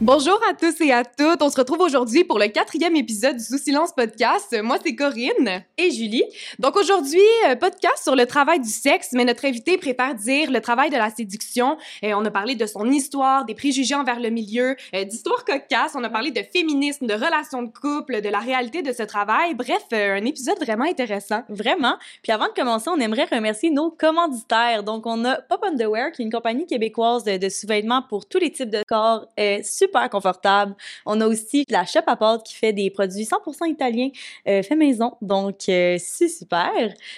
Bonjour à tous et à toutes. On se retrouve aujourd'hui pour le quatrième épisode du Sous Silence Podcast. Moi, c'est Corinne. Et Julie, Donc aujourd'hui, euh, podcast sur le travail du sexe, mais notre invité préfère dire le travail de la séduction. Et on a parlé de son histoire, des préjugés envers le milieu, euh, d'histoires cocasses. On a parlé de féminisme, de relations de couple, de la réalité de ce travail. Bref, euh, un épisode vraiment intéressant. vraiment. Puis avant de commencer, on aimerait remercier nos commanditaires. Donc on a Pop Underwear, qui est une compagnie québécoise de, de sous-vêtements pour tous les types de corps, euh, super confortable. On a aussi la Shop à pâte qui fait des produits 100% italiens euh, fait maison. Donc euh, c'est super.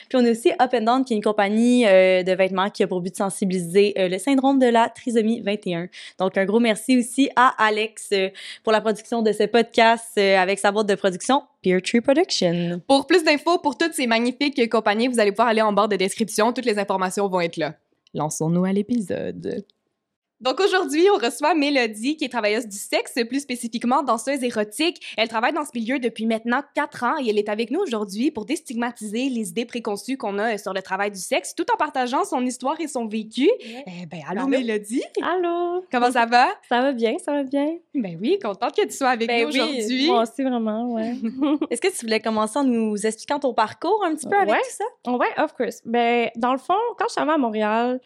Puis on a aussi Up and Down qui est une compagnie euh, de vêtements qui a pour but de sensibiliser euh, le syndrome de la trisomie 21. Donc un gros merci aussi à Alex euh, pour la production de ce podcast euh, avec sa boîte de production Peer Tree Production. Pour plus d'infos pour toutes ces magnifiques compagnies, vous allez pouvoir aller en barre de description. Toutes les informations vont être là. Lançons-nous à l'épisode. Donc aujourd'hui, on reçoit Mélodie, qui est travailleuse du sexe, plus spécifiquement danseuse érotique. Elle travaille dans ce milieu depuis maintenant quatre ans et elle est avec nous aujourd'hui pour déstigmatiser les idées préconçues qu'on a sur le travail du sexe, tout en partageant son histoire et son vécu. Eh ben, allô, Allô? Mélodie! Allô? Comment ça va? Ça va bien, ça va bien. Ben oui, contente que tu sois avec Ben nous aujourd'hui. moi aussi vraiment, ouais. Est-ce que tu voulais commencer en nous expliquant ton parcours un petit peu avec Ouais. tout ça? Ouais, of course. Ben, dans le fond, quand je suis arrivée à Montréal,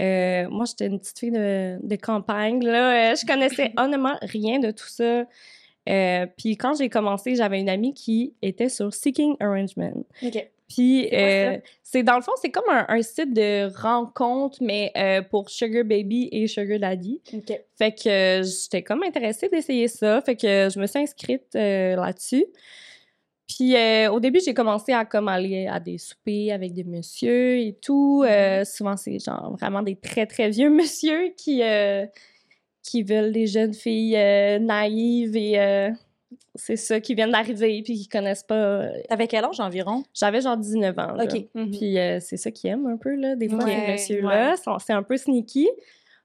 euh, moi, j'étais une petite fille de, de campagne. Là, Euh, je connaissais honnêtement rien de tout ça. Euh, puis quand j'ai commencé, j'avais une amie qui était sur Seeking Arrangement. OK. Puis c'est dans le fond, c'est comme un, un site de rencontre, mais pour Sugar Baby et Sugar Daddy. OK. Fait que j'étais comme intéressée d'essayer ça. Fait que je me suis inscrite là-dessus. Puis euh, au début, j'ai commencé à comme aller à des soupers avec des messieurs et tout. Euh, souvent, c'est genre vraiment des très, très vieux messieurs qui, euh, qui veulent des jeunes filles naïves et c'est ça, qui viennent d'arriver puis qui connaissent pas. T'avais quel âge environ? J'avais genre 19 ans. là. OK. Mhm. Puis c'est ça qu'ils aiment un peu, là, des fois, Ouais, ces messieurs-là. sont- C'est un peu sneaky.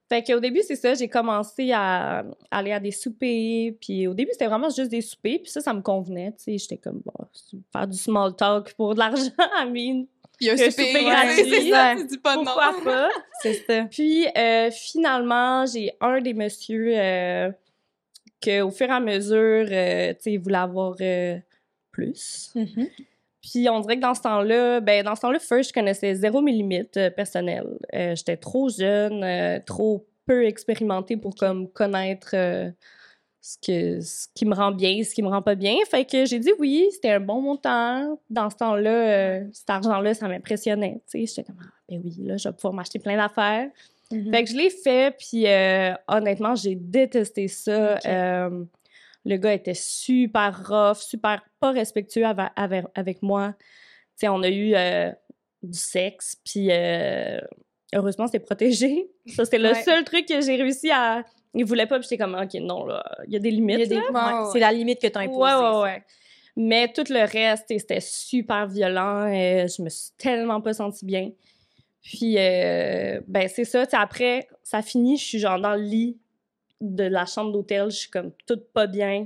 Fait qu'au début, c'est ça, j'ai commencé à aller à des soupers. Puis au début, c'était vraiment juste des soupers. Puis ça, ça me convenait. Tu sais, j'étais comme, bon, faire du small talk pour de l'argent, I mean, Il y a un souper, gratuit. c'est ça, tu dis pas non. pourquoi pas? C'est ça. Puis euh, finalement, j'ai un des messieurs euh, que au fur et à mesure, euh, tu sais, il voulait avoir euh, plus. Mhm. Puis on dirait que dans ce temps-là, ben dans ce temps-là, first, je connaissais zéro mes limites euh, personnelles. Euh, J'étais trop jeune, euh, trop peu expérimentée pour comme connaître ce, que, ce qui me rend bien, ce qui me rend pas bien. Fait que j'ai dit oui, c'était un bon montant. Dans ce temps-là, cet argent-là, ça m'impressionnait. Tu sais, j'étais comme, ah, ben oui, là, je vais pouvoir m'acheter plein d'affaires. Mhm. Fait que je l'ai fait, puis honnêtement, j'ai détesté ça. Le gars était super rough, super pas respectueux avec, avec moi. Tu sais, on a eu euh, du sexe, puis euh, heureusement, c'était protégé. Ça, c'est le Ouais. seul truc que j'ai réussi à... Il voulait pas, puis j'étais comme, OK, non, là, il y a des limites, Il y a des- là. ouais, ouais. C'est la limite que t'as imposée. Ouais, ouais, ça. ouais. Mais tout le reste, tu c'était super violent. et je me suis tellement pas sentie bien. Puis, euh, ben, c'est ça. tu après, ça finit, je suis genre dans le lit de la chambre d'hôtel. Je suis comme toute pas bien.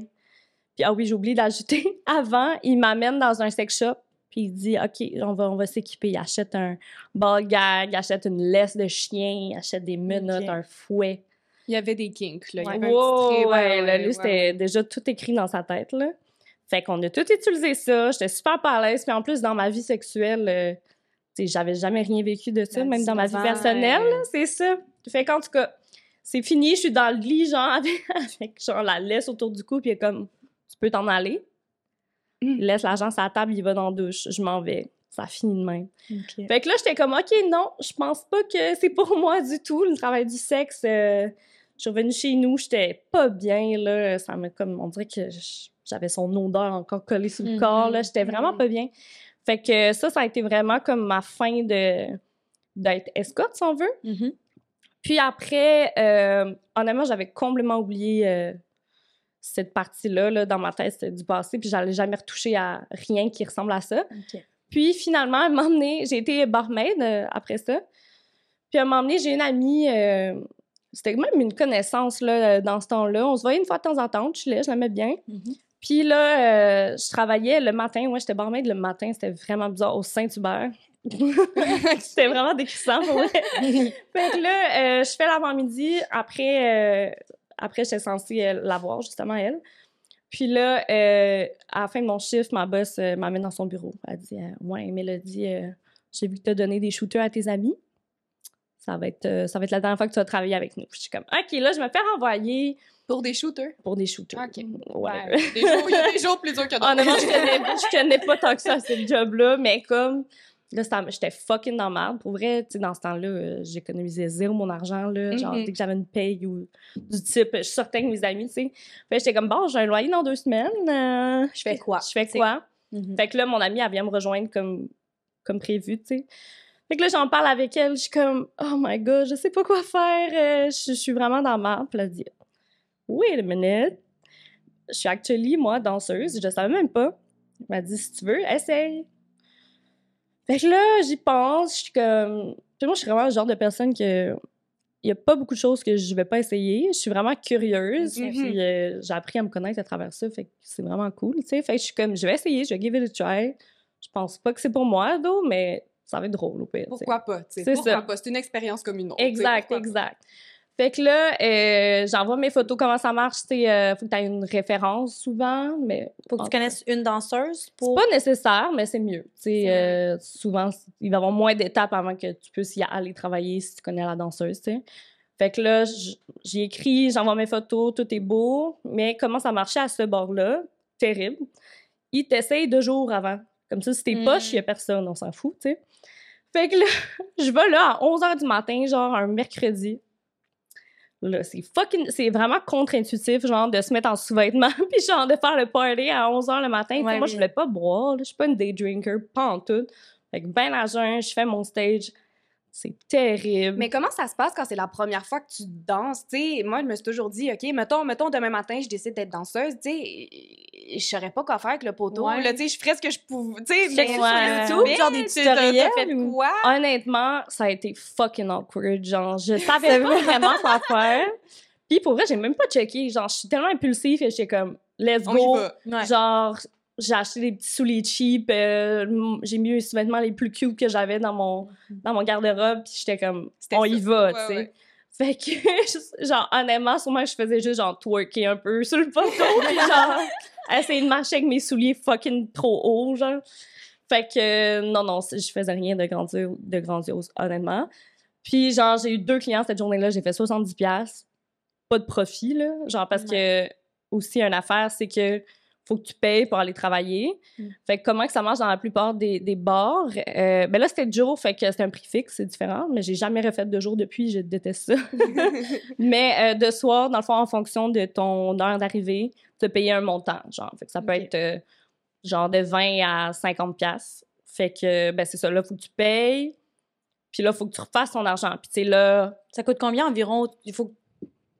Puis, ah oui, j'ai oublié d'ajouter. Avant, il m'amène dans un sex shop. Puis, il dit, OK, on va, on va s'équiper. Il achète un ball gag, il achète une laisse de chien, il achète des menottes, un fouet. Il y avait des kinks, là. Il y un Wow, petit trait, ouais, là, lui, ouais, c'était déjà tout écrit dans sa tête, là. Fait qu'on a tout utilisé ça. J'étais super pas à l'aise. Puis en plus, dans ma vie sexuelle, euh, j'avais jamais rien vécu de ça, même dans ma vie 19 ans, personnelle, c'est ça. Fait qu'en tout cas, c'est fini. Je suis dans le lit, genre, avec, avec, genre la laisse autour du cou, puis il est comme, tu peux t'en aller. Mm. Il laisse l'argent sur la table, il va dans la douche. Je m'en vais. Ça finit de même. Fait que là, j'étais comme, OK, non, je pense pas que c'est pour moi du tout, le travail du sexe. euh, je suis revenue chez nous, j'étais pas bien, là. Ça me comme, on dirait que j'avais son odeur encore collée sur le Mhm, corps, là. J'étais vraiment mhm. pas bien. Fait que ça, ça a été vraiment comme ma fin de d'être escorte, si on veut. Mhm. Puis après, euh, honnêtement, j'avais complètement oublié euh, cette partie-là là, dans ma tête, c'était du passé, puis j'allais jamais retoucher à rien qui ressemble à ça. Puis finalement, à un moment donné, j'ai été barmaid euh, après ça. Puis à un moment donné, j'ai une amie, c'était même une connaissance là, dans ce temps-là. On se voyait une fois de temps en temps, je je l'aimais bien. Mhm. Puis là, je travaillais le matin. Moi, j'étais barmaid le matin. C'était vraiment bizarre au Saint-Hubert. c'était vraiment décrissant pour vrai. fait que là, euh, je fais l'avant-midi. Après, euh, après j'étais censée euh, la voir, justement, elle. Puis là, euh, à la fin de mon chiffre, ma boss m'amène dans son bureau. Elle dit Ouais, Mélodie, euh, j'ai vu que tu as donné des shooters à tes amis. Ça va, être, ça va être la dernière fois que tu vas travailler avec nous. Je suis comme OK, là, je me fais renvoyer Pour des shooters? pour des shooters. OK. Ouais. Ouais, des jours- Il y a des jours plus durs que d'autres. Honnêtement, je connais, je connais pas tant que ça, ce job-là, mais comme. Là, j'étais fucking dans le Pour vrai, tu sais, dans ce temps-là, euh, j'économisais zéro mon argent, là. Genre, Mhm. dès que j'avais une paye ou du type, je sortais avec mes amis, tu sais. Fait j'étais comme, bon, j'ai un loyer dans deux semaines. euh, Je fais quoi? Je fais quoi? Mhm. Fait que là, mon amie, elle vient me rejoindre comme, comme prévu, tu sais. Fait que là, j'en parle avec elle, je suis comme, oh my god, je sais pas quoi faire, euh, je, je suis vraiment dans ma Puis elle dit, wait a minute, je suis actually, moi, danseuse, je savais même pas. Elle m'a dit, si tu veux, essaye. Fait que là, j'y pense, je suis comme. Puis moi, je suis vraiment le genre de personne que. Il y a pas beaucoup de choses que je vais pas essayer. Je suis vraiment curieuse. Puis euh, j'ai appris à me connaître à travers ça. Fait que c'est vraiment cool. Fait que je suis comme, je vais essayer, je vais give it a try. Je pense pas que c'est pour moi, though, mais ça va être drôle au pire. Pourquoi pas, Pourquoi ça. pas? C'est une expérience comme une autre. Exact, pas? Fait que là, euh, j'envoie mes photos, comment ça marche. Sais, euh, faut que tu aies une référence souvent, mais Faut que tu connaisses une danseuse C'est pas nécessaire, mais c'est mieux. Euh, souvent, il va y avoir moins d'étapes avant que tu puisses y aller travailler si tu connais la danseuse, tu sais. Fait que là, j'ai écrit, j'envoie mes photos, tout est beau, mais comment ça marchait à ce bord-là? Terrible. Ils t'essayent deux jours avant. Comme ça, si t'es poche, il y a personne, on s'en fout, sais. Fait que là, je vais là à 11h du matin, genre un mercredi. Là, c'est fucking... C'est vraiment contre-intuitif, genre, de se mettre en sous-vêtements puis genre de faire le party à 11h le matin. Ouais, moi, oui. je voulais pas boire, là. Je suis pas une day drinker, pas en tout. Fait que ben à jeun, je fais mon stage. C'est terrible. Mais comment ça se passe quand c'est la première fois que tu danses? Tu sais, moi, je me suis toujours dit, OK, mettons, mettons demain matin, je décide d'être danseuse, tu sais, je saurais pas quoi faire avec le poteau. Ouais. Là, je ferais ce que je pouvais, tu sais, Check mais... sur mais- YouTube, mais genre des tu- t'as- tutoriels T'as fait ou- quoi? Honnêtement, ça a été fucking awkward. Genre, je savais pas vraiment quoi faire. Puis pour vrai, j'ai même pas checké. Genre, je suis tellement impulsive et j'étais comme, let's On go. y va. Ouais. Genre, j'ai acheté des petits souliers cheap. euh, j'ai mis les vêtements les plus cute que j'avais dans mon, dans mon garde-robe. Puis j'étais comme, on y va, Ouais, tu sais. ouais. Fait que, genre, honnêtement, sûrement, je faisais juste, genre, twerker un peu sur le poteau. puis genre, essayer de marcher avec mes souliers fucking trop hauts, genre. Fait que, euh, non, non, je faisais rien de grandiose, de grandiose honnêtement. Puis, genre, j'ai eu deux clients cette journée-là, j'ai fait 70$. piastres. Pas de profit, là. Genre, parce que, aussi, une affaire, c'est que faut que tu payes pour aller travailler. Mm. Fait que comment que ça marche dans la plupart des, des bars? Euh, ben là, c'était de jour, fait que c'est un prix fixe, c'est différent. Mais j'ai jamais refait de jour depuis, je déteste ça. mais euh, de soir, dans le fond, en fonction de ton heure d'arrivée, tu as payé un montant, genre. Fait que ça peut être euh, genre de 20 à 50 pièces. Fait que, ben c'est ça, là, faut que tu payes. Puis là, faut que tu refasses ton argent. Puis tu sais, là, Ça coûte combien environ? Il faut,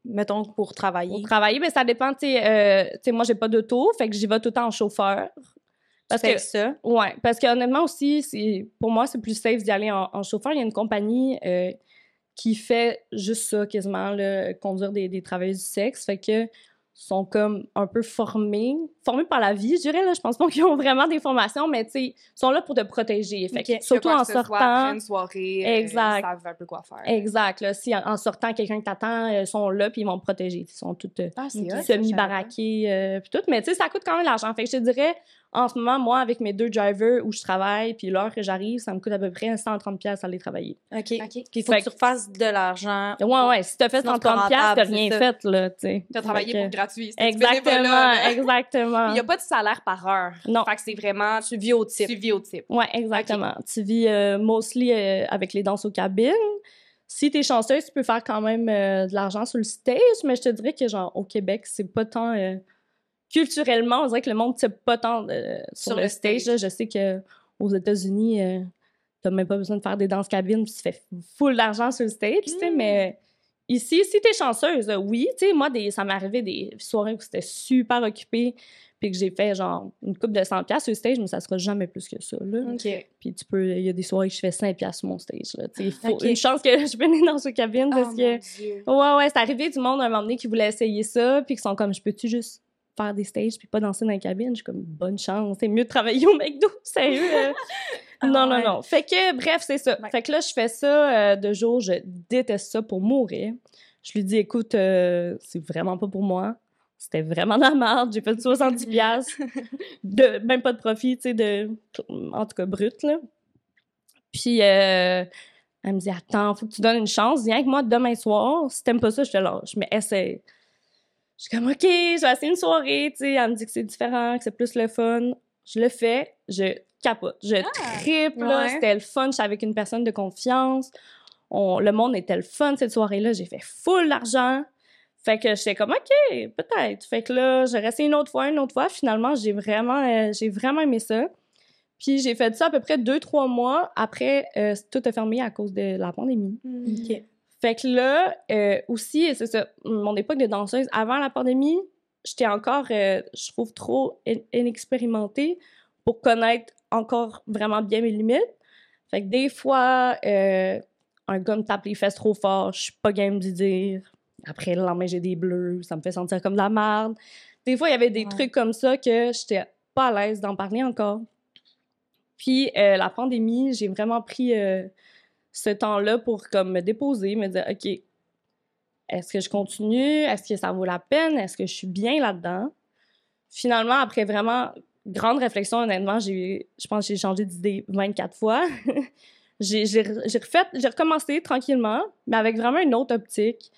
mettons, pour travailler. pour travailler, ben ça dépend, tu sais, euh, moi, j'ai pas d'auto, fait que j'y vais tout le temps en chauffeur. Parce que, ça? ouais, parce que honnêtement aussi, c'est, pour moi, c'est plus safe d'y aller en, en chauffeur. Il y a une compagnie euh, qui fait juste ça, quasiment, là, conduire des, des travailleuses du sexe. Fait que sont comme un peu formés, formés par la vie, je dirais. Là. Je pense pas qu'ils ont vraiment des formations, mais tu sais, ils sont là pour te protéger. Fait surtout en soit, sortant. après une soirée, euh, Exact. ils savent un peu quoi faire. Exact. Là, si en, en sortant, quelqu'un t'attend, euh, ils sont là, puis ils vont te protéger. Ils sont tous euh, Ah, semi-baraqués, euh, puis tout. Mais tu sais, ça coûte quand même de l'argent. Fait que je te dirais, en ce moment, moi, avec mes deux drivers où je travaille, puis l'heure que j'arrive, ça me coûte à peu près 130$ pièces à aller travailler. OK. pas. OK. Puis il faut Fait que tu refasses de l'argent. Ouais, ouais. Si t'as fait Sinon, c'est pas 130$, piastres, t'as rien fait, là, tu sais. T'as travaillé Fait pour que- gratuit. Exactement, là. exactement. Il n'y a pas de salaire par heure. Non. Fait que c'est vraiment, Tu vis au type. tu vis au type. Ouais, exactement. Tu vis euh, mostly euh, avec les danses aux cabines. Si t'es chanceuse, tu peux faire quand même euh, de l'argent sur le stage, mais je te dirais que, genre, au Québec, c'est pas tant... culturellement, on dirait que le monde ne pas tant euh, sur, Sur le le stage. stage. là. Je sais que aux États-Unis, euh, t'as même pas besoin de faire des danses cabines, puis tu fais full d'argent sur le stage, tu sais, Mm. mais ici, si t'es chanceuse, euh, oui, tu sais, moi, des, ça m'est arrivé des soirées où c'était super occupé, puis que j'ai fait genre une coupe de 100 pièces sur stage, mais ça sera jamais plus que ça, là. Puis tu peux, il y a des soirées que je fais 5 pièces sur mon stage, là. Tu sais, faut une chance que je venais dans une cabine Oh, parce que. Ouais, ouais, c'est arrivé du monde à un moment donné qui voulait essayer ça, puis qui sont comme, je peux-tu juste? Faire des stages puis pas danser dans la cabine? Je suis comme, bonne chance, c'est mieux de travailler au McDo, sérieux. euh. Ah, non, non, non. Fait que, bref, c'est ça. Ouais. Fait que là, je fais ça euh, de jour, je déteste ça pour mourir. Je lui dis, écoute, euh, c'est vraiment pas pour moi. C'était vraiment de la merde. J'ai fait 70 piastres. de Même pas de profit, tu sais, de... En tout cas, brut, là. Puis, euh, elle me dit, attends, faut que tu donnes une chance. Viens avec moi demain soir. Si t'aimes pas ça, je te lâche. Mais essaye. Je suis comme, OK, je vais essayer une soirée, tu sais. Elle me dit que c'est différent, que c'est plus le fun. Je le fais, je capote. Je tripe, là. ouais. C'était le fun. Je suis avec une personne de confiance. On- le monde était le fun cette soirée-là. J'ai fait full d'argent. Fait que j'étais comme, OK, peut-être. Fait que là, j'ai resté une autre fois, une autre fois. Finalement, j'ai vraiment, euh, j'ai vraiment aimé ça. Puis j'ai fait ça à peu près deux, trois mois. Après, euh, tout a fermé à cause de la pandémie. OK. Fait que là, euh, aussi, c'est ça, mon époque de danseuse, avant la pandémie, j'étais encore, euh, je trouve, trop in- inexpérimentée pour connaître encore vraiment bien mes limites. Fait que des fois, euh, un gars me tape les fesses trop fort, je suis pas game d'y dire. Après, le lendemain, j'ai des bleus, ça me fait sentir comme de la merde. Des fois, il y avait des Ouais. trucs comme ça que j'étais pas à l'aise d'en parler encore. Puis, euh, la pandémie, j'ai vraiment pris ce temps-là pour comme me déposer, me dire, OK, est-ce que je continue? Est-ce que ça vaut la peine? Est-ce que je suis bien là-dedans? Finalement, après vraiment grande réflexion, honnêtement, j'ai, je pense que j'ai changé d'idée 24 fois. j'ai, refait, j'ai recommencé tranquillement, mais avec vraiment une autre optique.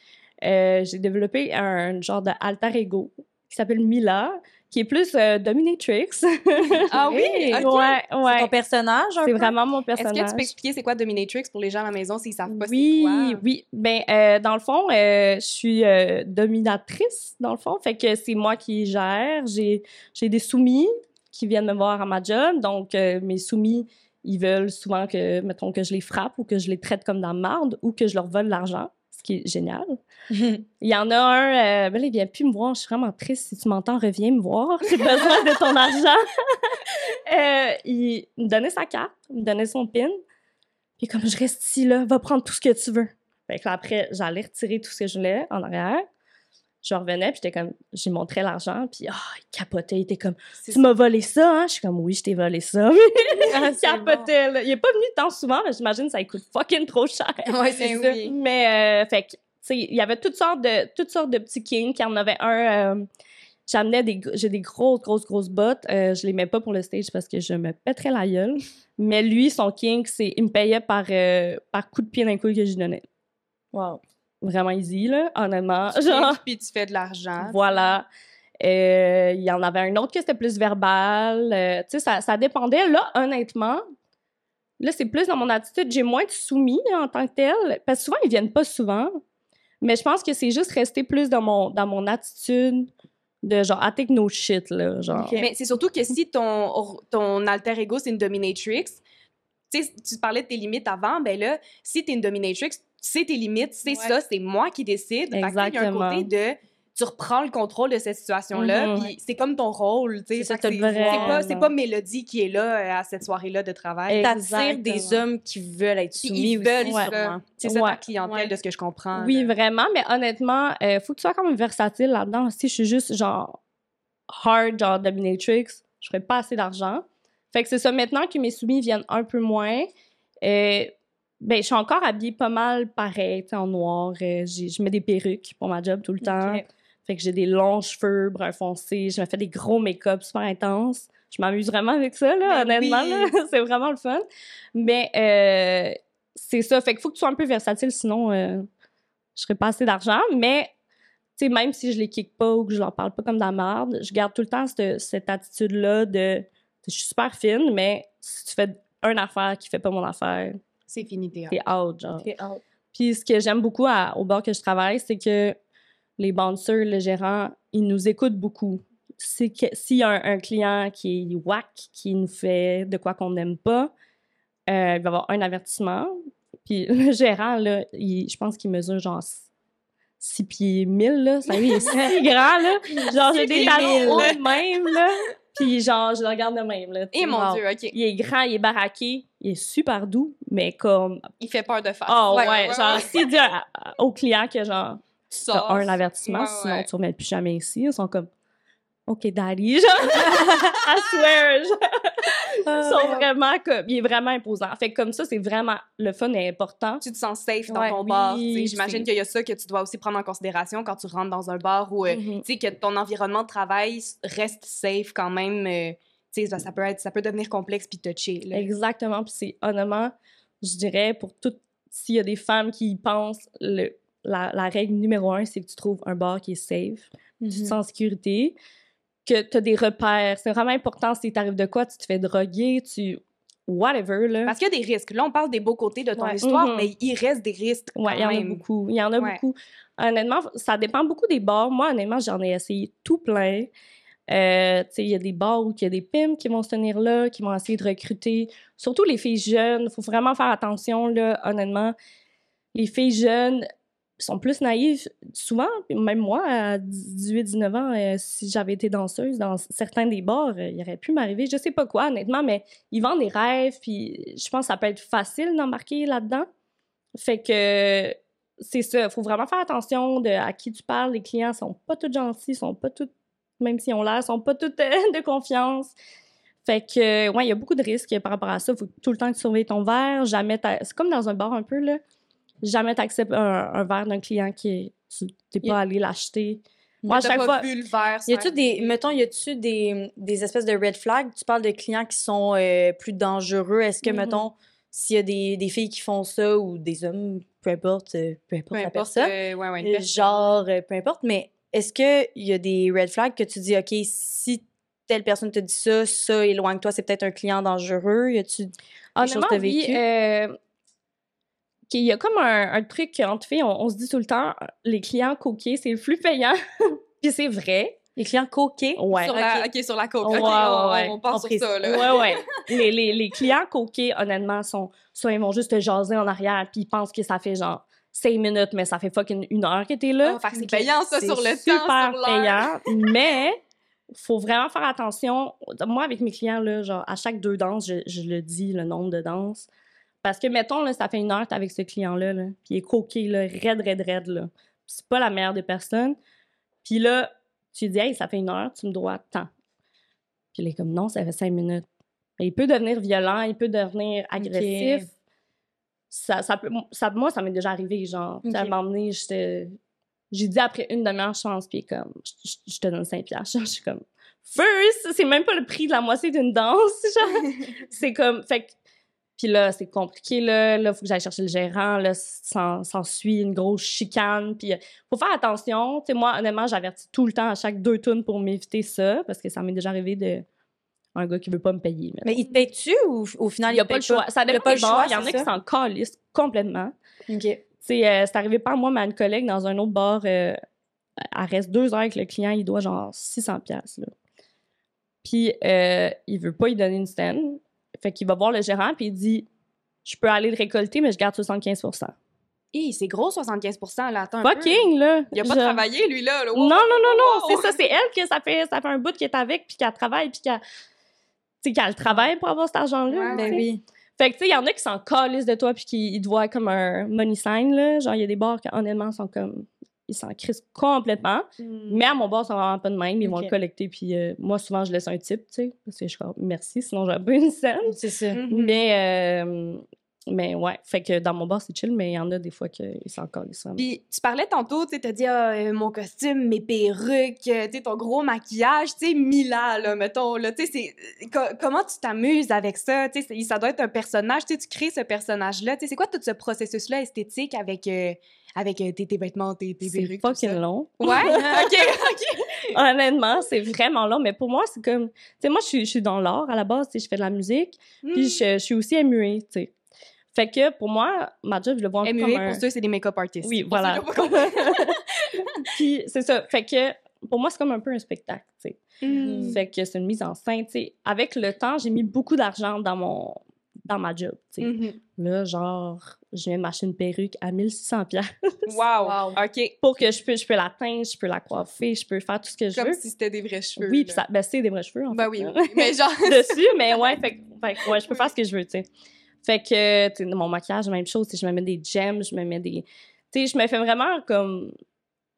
Euh, j'ai développé un genre de alter ego qui s'appelle Mila, qui est plus euh, dominatrix. Ah oui? Ok. Ouais, C'est ton personnage, C'est vraiment mon Est-ce personnage. que tu peux expliquer c'est quoi Dominatrix pour les gens à la maison s'ils savent pas oui, c'est quoi? oui. Ben, euh, dans le fond, euh, je suis euh, dominatrice, dans le fond. Fait que c'est moi qui gère. J'ai, j'ai des soumis qui viennent me voir à ma job. Donc, euh, mes soumis, ils veulent souvent que, mettons, que je les frappe ou que je les traite comme de la marde ou que je leur vole l'argent, ce qui est génial. Il y en a un, euh, ben là, il vient plus me voir. Je suis vraiment triste. Si tu m'entends, reviens me voir. J'ai besoin de ton argent. Euh, il me donnait sa carte, il me donnait son pin. Puis comme je reste ici, là, va prendre tout ce que tu veux. Fait que là, après, j'allais retirer tout ce que je voulais en arrière. Je revenais, puis j'étais comme, j'ai montré l'argent, puis ah, il capotait, il était comme, tu m'as volé ça, hein? Je suis comme, oui, je t'ai volé ça. Ah, il capotait, là. Il est pas venu tant souvent, mais j'imagine que ça lui coûte fucking trop cher. Ouais, c'est ça. oui. Mais, euh, fait que, tu sais, il y avait toutes sortes de, toutes sortes de petits kinks. Il y en avait un, euh, j'amenais des, j'ai des grosses, grosses, grosses bottes. Euh, je les mets pas pour le stage parce que je me pèterais la gueule. Mais lui, son kink, c'est, il me payait par, euh, par coup de pied d'un coup que je lui donnais. Wow. Vraiment easy, là, honnêtement. Tu Genre, Puis tu fais de l'argent. voilà. Euh, Il y en avait un autre que c'était plus verbal. Euh, tu sais, ça, ça dépendait. Là, honnêtement, là, c'est plus dans mon attitude. J'ai moins de soumis en tant que tel. Parce que souvent, ils viennent pas souvent. Mais je pense que c'est juste resté plus dans mon, dans mon attitude de genre, I take no shit, là. Genre. Mais c'est surtout que si ton, ton alter ego, c'est une dominatrix, tu parlais de tes limites avant, ben là, si t'es une dominatrix, c'est tes limites, c'est Ouais. ça, c'est moi qui décide. Il y a un côté de tu reprends le contrôle de cette situation-là, Mhm. puis c'est comme ton rôle, tu sais. C'est ça, pas, c'est pas Mélodie qui est là euh, à cette soirée-là de travail. T'attires des hommes qui veulent être soumis ils aussi, veulent Ouais. ça. C'est ça Ouais. ta clientèle, de ce que je comprends. Oui, là. vraiment, mais honnêtement, il faut que tu sois quand même versatile là-dedans. Si je suis juste genre hard, genre dominatrix, je ferais pas assez d'argent. Fait que c'est ça, maintenant que mes soumis viennent un peu moins, euh, ben, je suis encore habillée pas mal pareil, en noir. euh, je mets des perruques pour ma job tout le temps. Fait que j'ai des longs cheveux brun foncé. Je me fais des gros make-up super intenses. Je m'amuse vraiment avec ça, là, Ben honnêtement. oui. c'est vraiment le fun. Mais euh, c'est ça. Fait qu'il faut que tu sois un peu versatile, sinon euh, je serais pas assez d'argent. Mais tu sais, même si je les kick pas ou que je leur parle pas comme de la merde, je garde tout le temps cette, cette attitude-là de je suis super fine, mais si tu fais une affaire qui fait pas mon affaire, C'est fini, t'es t'es out, genre. Ok, out. Puis ce que j'aime beaucoup à- au bar que je travaille, c'est que les bouncers, le gérant, ils nous écoutent beaucoup. C'est que s'il y a un, un client qui est whack, qui nous fait de quoi qu'on n'aime pas, euh, il va avoir un avertissement. Puis le gérant, là, il- je pense qu'il mesure genre 6 pieds 1000, là. Ça, lui, il est si grand, là. Genre, j'ai des talons 1000. hauts de même, là. Puis genre, je le regarde de même, là. Et sais. mon Wow. Dieu, OK. Il est grand, il est baraqué, il est super doux, mais comme... Il fait peur de face. Oh ouais, genre, ouais. s'il dit au client que genre, Tu sors. un avertissement, Ouais, sinon ouais. tu remets plus jamais ici, ils sont comme... OK, daddy, genre, I swear, genre, ils sont vraiment comme, il est vraiment imposant. Fait que comme ça, c'est vraiment, le fun est important. tu te sens safe dans Ouais, ton oui, bar. J'imagine qu'il y a ça que tu dois aussi prendre en considération quand tu rentres dans un bar où euh, Mhm. tu sais que ton environnement de travail reste safe quand même. euh, tu sais, ça, peut être, ça peut devenir complexe puis touché. là. Exactement, puis c'est honnêtement, je dirais, pour tout, s'il y a des femmes qui y pensent, le, la, la règle numéro un, c'est que tu trouves un bar qui est safe, tu te Mhm. sens en sécurité, que tu as des repères. C'est vraiment important si t'arrives de quoi, tu te fais droguer, tu. whatever, là. Parce qu'il y a des risques. Là, on parle des beaux côtés de ton Ouais. histoire, Mhm. mais il reste des risques. Ouais, il y en a beaucoup. Il y en a Ouais. beaucoup. Honnêtement, ça dépend beaucoup des bars. Moi, honnêtement, j'en ai essayé tout plein. Euh, tu sais, il y a des bars où il y a des pimps qui vont se tenir là, qui vont essayer de recruter. Surtout les filles jeunes. Il faut vraiment faire attention, là, honnêtement. Les filles jeunes sont plus naïves. Souvent, même moi, à 18-19 ans, euh, si j'avais été danseuse dans certains des bars, euh, il aurait pu m'arriver, je sais pas quoi, honnêtement, mais ils vendent des rêves, puis je pense que ça peut être facile d'embarquer là-dedans. Fait que c'est ça, faut vraiment faire attention de à qui tu parles. Les clients sont pas tous gentils, sont pas tous, même s'ils ont l'air, sont pas tous euh, de confiance. Fait que, ouais, il y a beaucoup de risques par rapport à ça. Faut tout le temps que tu surveilles ton verre. Jamais C'est comme dans un bar un peu, là. Jamais t'acceptes un, un verre d'un client qui est, tu t'es pas allé l'acheter. Moi, à chaque pas fois. vu le verre. Y a-tu des, mettons, y a-tu des, des espèces de red flags? Tu parles de clients qui sont euh, plus dangereux. Est-ce que, Mhm. mettons, s'il y a des, des filles qui font ça ou des hommes, peu importe, euh, peu importe Peu la importe. personne, euh, ouais, genre, peu importe, mais est-ce qu'il y a des red flags que tu dis, OK, si telle personne te dit ça, ça, éloigne-toi, c'est peut-être un client dangereux? Y a-tu Honnêtement, chose que t'as oui, vécu? euh, qu'il y a comme un, un truc entre filles, on, on se dit tout le temps, les clients coquets, c'est le plus payant. Puis c'est vrai. les clients coquets? Ouais. Sur la, OK, sur la coke. Ouais, OK, ouais, on, ouais. on part On sur précise. ça. Là. Ouais, ouais. les, les, les clients coquets, honnêtement, sont soit ils vont juste te jaser en arrière, puis ils pensent que ça fait genre cinq minutes, mais ça fait fucking une heure que t'es là. Oh, fait que c'est payant, ça, sur le super temps, sur payant, mais faut vraiment faire attention. Moi, avec mes clients, là, genre, à chaque deux danses, je, je le dis, le nombre de danses. Parce que, mettons, là, ça fait une heure que avec ce client-là, là, puis il est coqué, là, raide, raide, raide, là. C'est pas la meilleure des personnes. Puis là, tu dis, hey, ça fait une heure, tu me dois tant. Puis il est comme, non, ça fait cinq minutes. Mais il peut devenir violent, il peut devenir agressif. Ça, ça peut, ça, moi, ça m'est déjà arrivé, genre, sais, à j'étais- j'ai dit après une demi-heure, pense, puis comme, je, te donne 5 piastres. Je suis comme, first, c'est même pas le prix de la moitié d'une danse, c'est comme, fait que, puis là, c'est compliqué, là, là, faut que j'aille chercher le gérant, là, s'en s'en suit une grosse chicane, puis euh, faut faire attention, tu sais, moi, honnêtement, j'avertis tout le temps à chaque deux tonnes pour m'éviter ça, parce que ça m'est déjà arrivé de, un gars qui veut pas me payer, mais Mais il te paye-tu ou au final, il y a pas le choix. Ça Il y a dépend pas le choix. Il y en a qui s'en calissent complètement. OK. Euh, c'est arrivé par moi, mais à une collègue dans un autre bar, euh, elle reste deux heures avec le client, il doit genre 600 pièces là. Puis euh, il veut pas y donner une scène. Fait qu'il va voir le gérant puis il dit je peux aller le récolter mais je garde 75% Hi, c'est gros, 75 là. Attends un peu. Fucking là. Il a pas Je- travaillé, lui, là. là. Non non non non, wow. c'est ça, c'est elle que ça fait ça fait un bout qu'elle est avec puis qu'elle travaille puis qu'elle tu sais qu'elle travaille pour avoir cet argent là. Ouais, Ben oui. Fait que, tu sais, il y en a qui s'en calissent de toi puis qui te voient comme un money sign, là. Genre, il y a des bars qui, honnêtement, sont comme... Ils s'en crissent complètement. Hmm. Mais à mon bar, ça vraiment pas de même. Ils vont le collecter. Puis euh, moi, souvent, je laisse un tip, tu sais. Parce que je suis comme, merci, sinon j'aurais pas une scène. C'est ça. Mais, euh, mais ouais. Fait que dans mon bar, c'est chill, mais il y en a des fois qu'ils s'en calissent vraiment. Puis tu parlais tantôt, tu t'as dit ah, euh, mon costume, mes perruques, euh, tu ton gros maquillage, tu sais, Mila, là, mettons, là, tu sais, c'est... euh, co- comment tu t'amuses avec ça, tu sais, c'est- ça doit être un personnage, tu sais, tu crées ce personnage-là, tu sais, c'est quoi tout ce processus-là esthétique avec, euh, avec tes, tes vêtements, tes, tes C'est perruques, tout fucking long. Ouais? OK, OK. Honnêtement, c'est vraiment long. Mais pour moi, c'est comme... Tu sais, moi, je suis, dans l'art à la base. Tu sais, je fais de la musique. Hmm. Puis je, je suis aussi MUA, tu sais. Fait que pour moi, ma job, je le vois un peu comme un... pour ceux, c'est des make-up artists. Oui, voilà. Puis c'est ça. Fait que pour moi, c'est comme un peu un spectacle, tu sais. Hmm. Fait que c'est une mise en scène, tu sais. Avec le temps, j'ai mis beaucoup d'argent dans mon dans ma job, tu sais. Mhm. Là, genre, je viens de m'acheter une perruque à 1600 pièces Wow. Wow. OK. pour que je peux, je peux la teindre, je peux la coiffer, je peux faire tout ce que je Comme veux. si c'était des vrais cheveux. oui, puis ça, ben, c'est des vrais cheveux, en Ben fait, oui, là. oui. Mais genre. dessus, mais ouais, fait, que- fait ouais, je peux Oui. faire ce que je veux, tu sais. Fait que, mon maquillage, même chose, je me mets des gems, je me mets des... Tu sais, je me fais vraiment comme...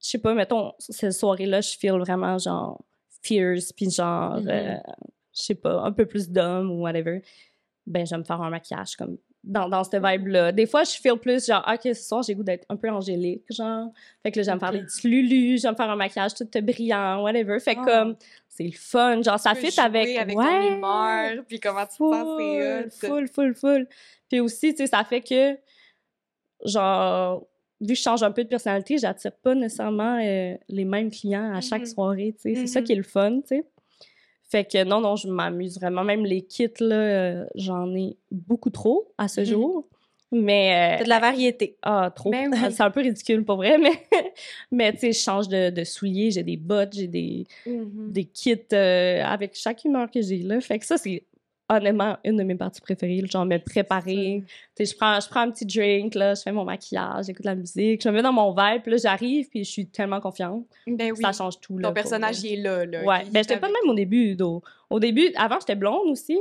Je sais pas, mettons, cette soirée-là, je feel vraiment, genre, fierce, puis genre, Mhm. euh, je sais pas, un peu plus d'homme ou whatever. Ben, je vais me faire un maquillage, comme, dans, dans cette vibe-là. Des fois, je feel plus, genre, OK, ce soir, j'ai goût d'être un peu angélique, genre. Fait que là, j'aime faire des petits lulus, j'aime faire un maquillage tout brillant, whatever. Fait que, Ah. comme, c'est le fun, genre, ça Tu fit avec... avec ouais, ton humeur, puis comment tu te sens, c'est full, full, full, full. Puis aussi, tu sais, ça fait que, genre, vu que je change un peu de personnalité, j'attire pas nécessairement euh, les mêmes clients à chaque Mhm. soirée, tu sais. C'est ça Mhm. qui est le fun, tu sais. Fait que non, non, je m'amuse vraiment. Même les kits, là, euh, j'en ai beaucoup trop à ce Mhm. jour. Mais... Euh, de la variété. ah, trop. Ben oui. C'est un peu ridicule, pour vrai, mais... mais, tu sais, je change de, de souliers, j'ai des bottes, j'ai des Mhm. des kits euh, avec chaque humeur que j'ai là. Fait que ça, c'est honnêtement une de mes parties préférées. Genre me préparer. Tu sais, je prends, je prends un petit drink, là, je fais mon maquillage, j'écoute la musique, je me mets dans mon vibe, puis là, j'arrive, puis je suis tellement confiante. Ben oui. Ça change tout, là. Ton personnage, il est là, là. Ouais, ben j'étais pas même au début, though. Au début, avant, j'étais blonde aussi.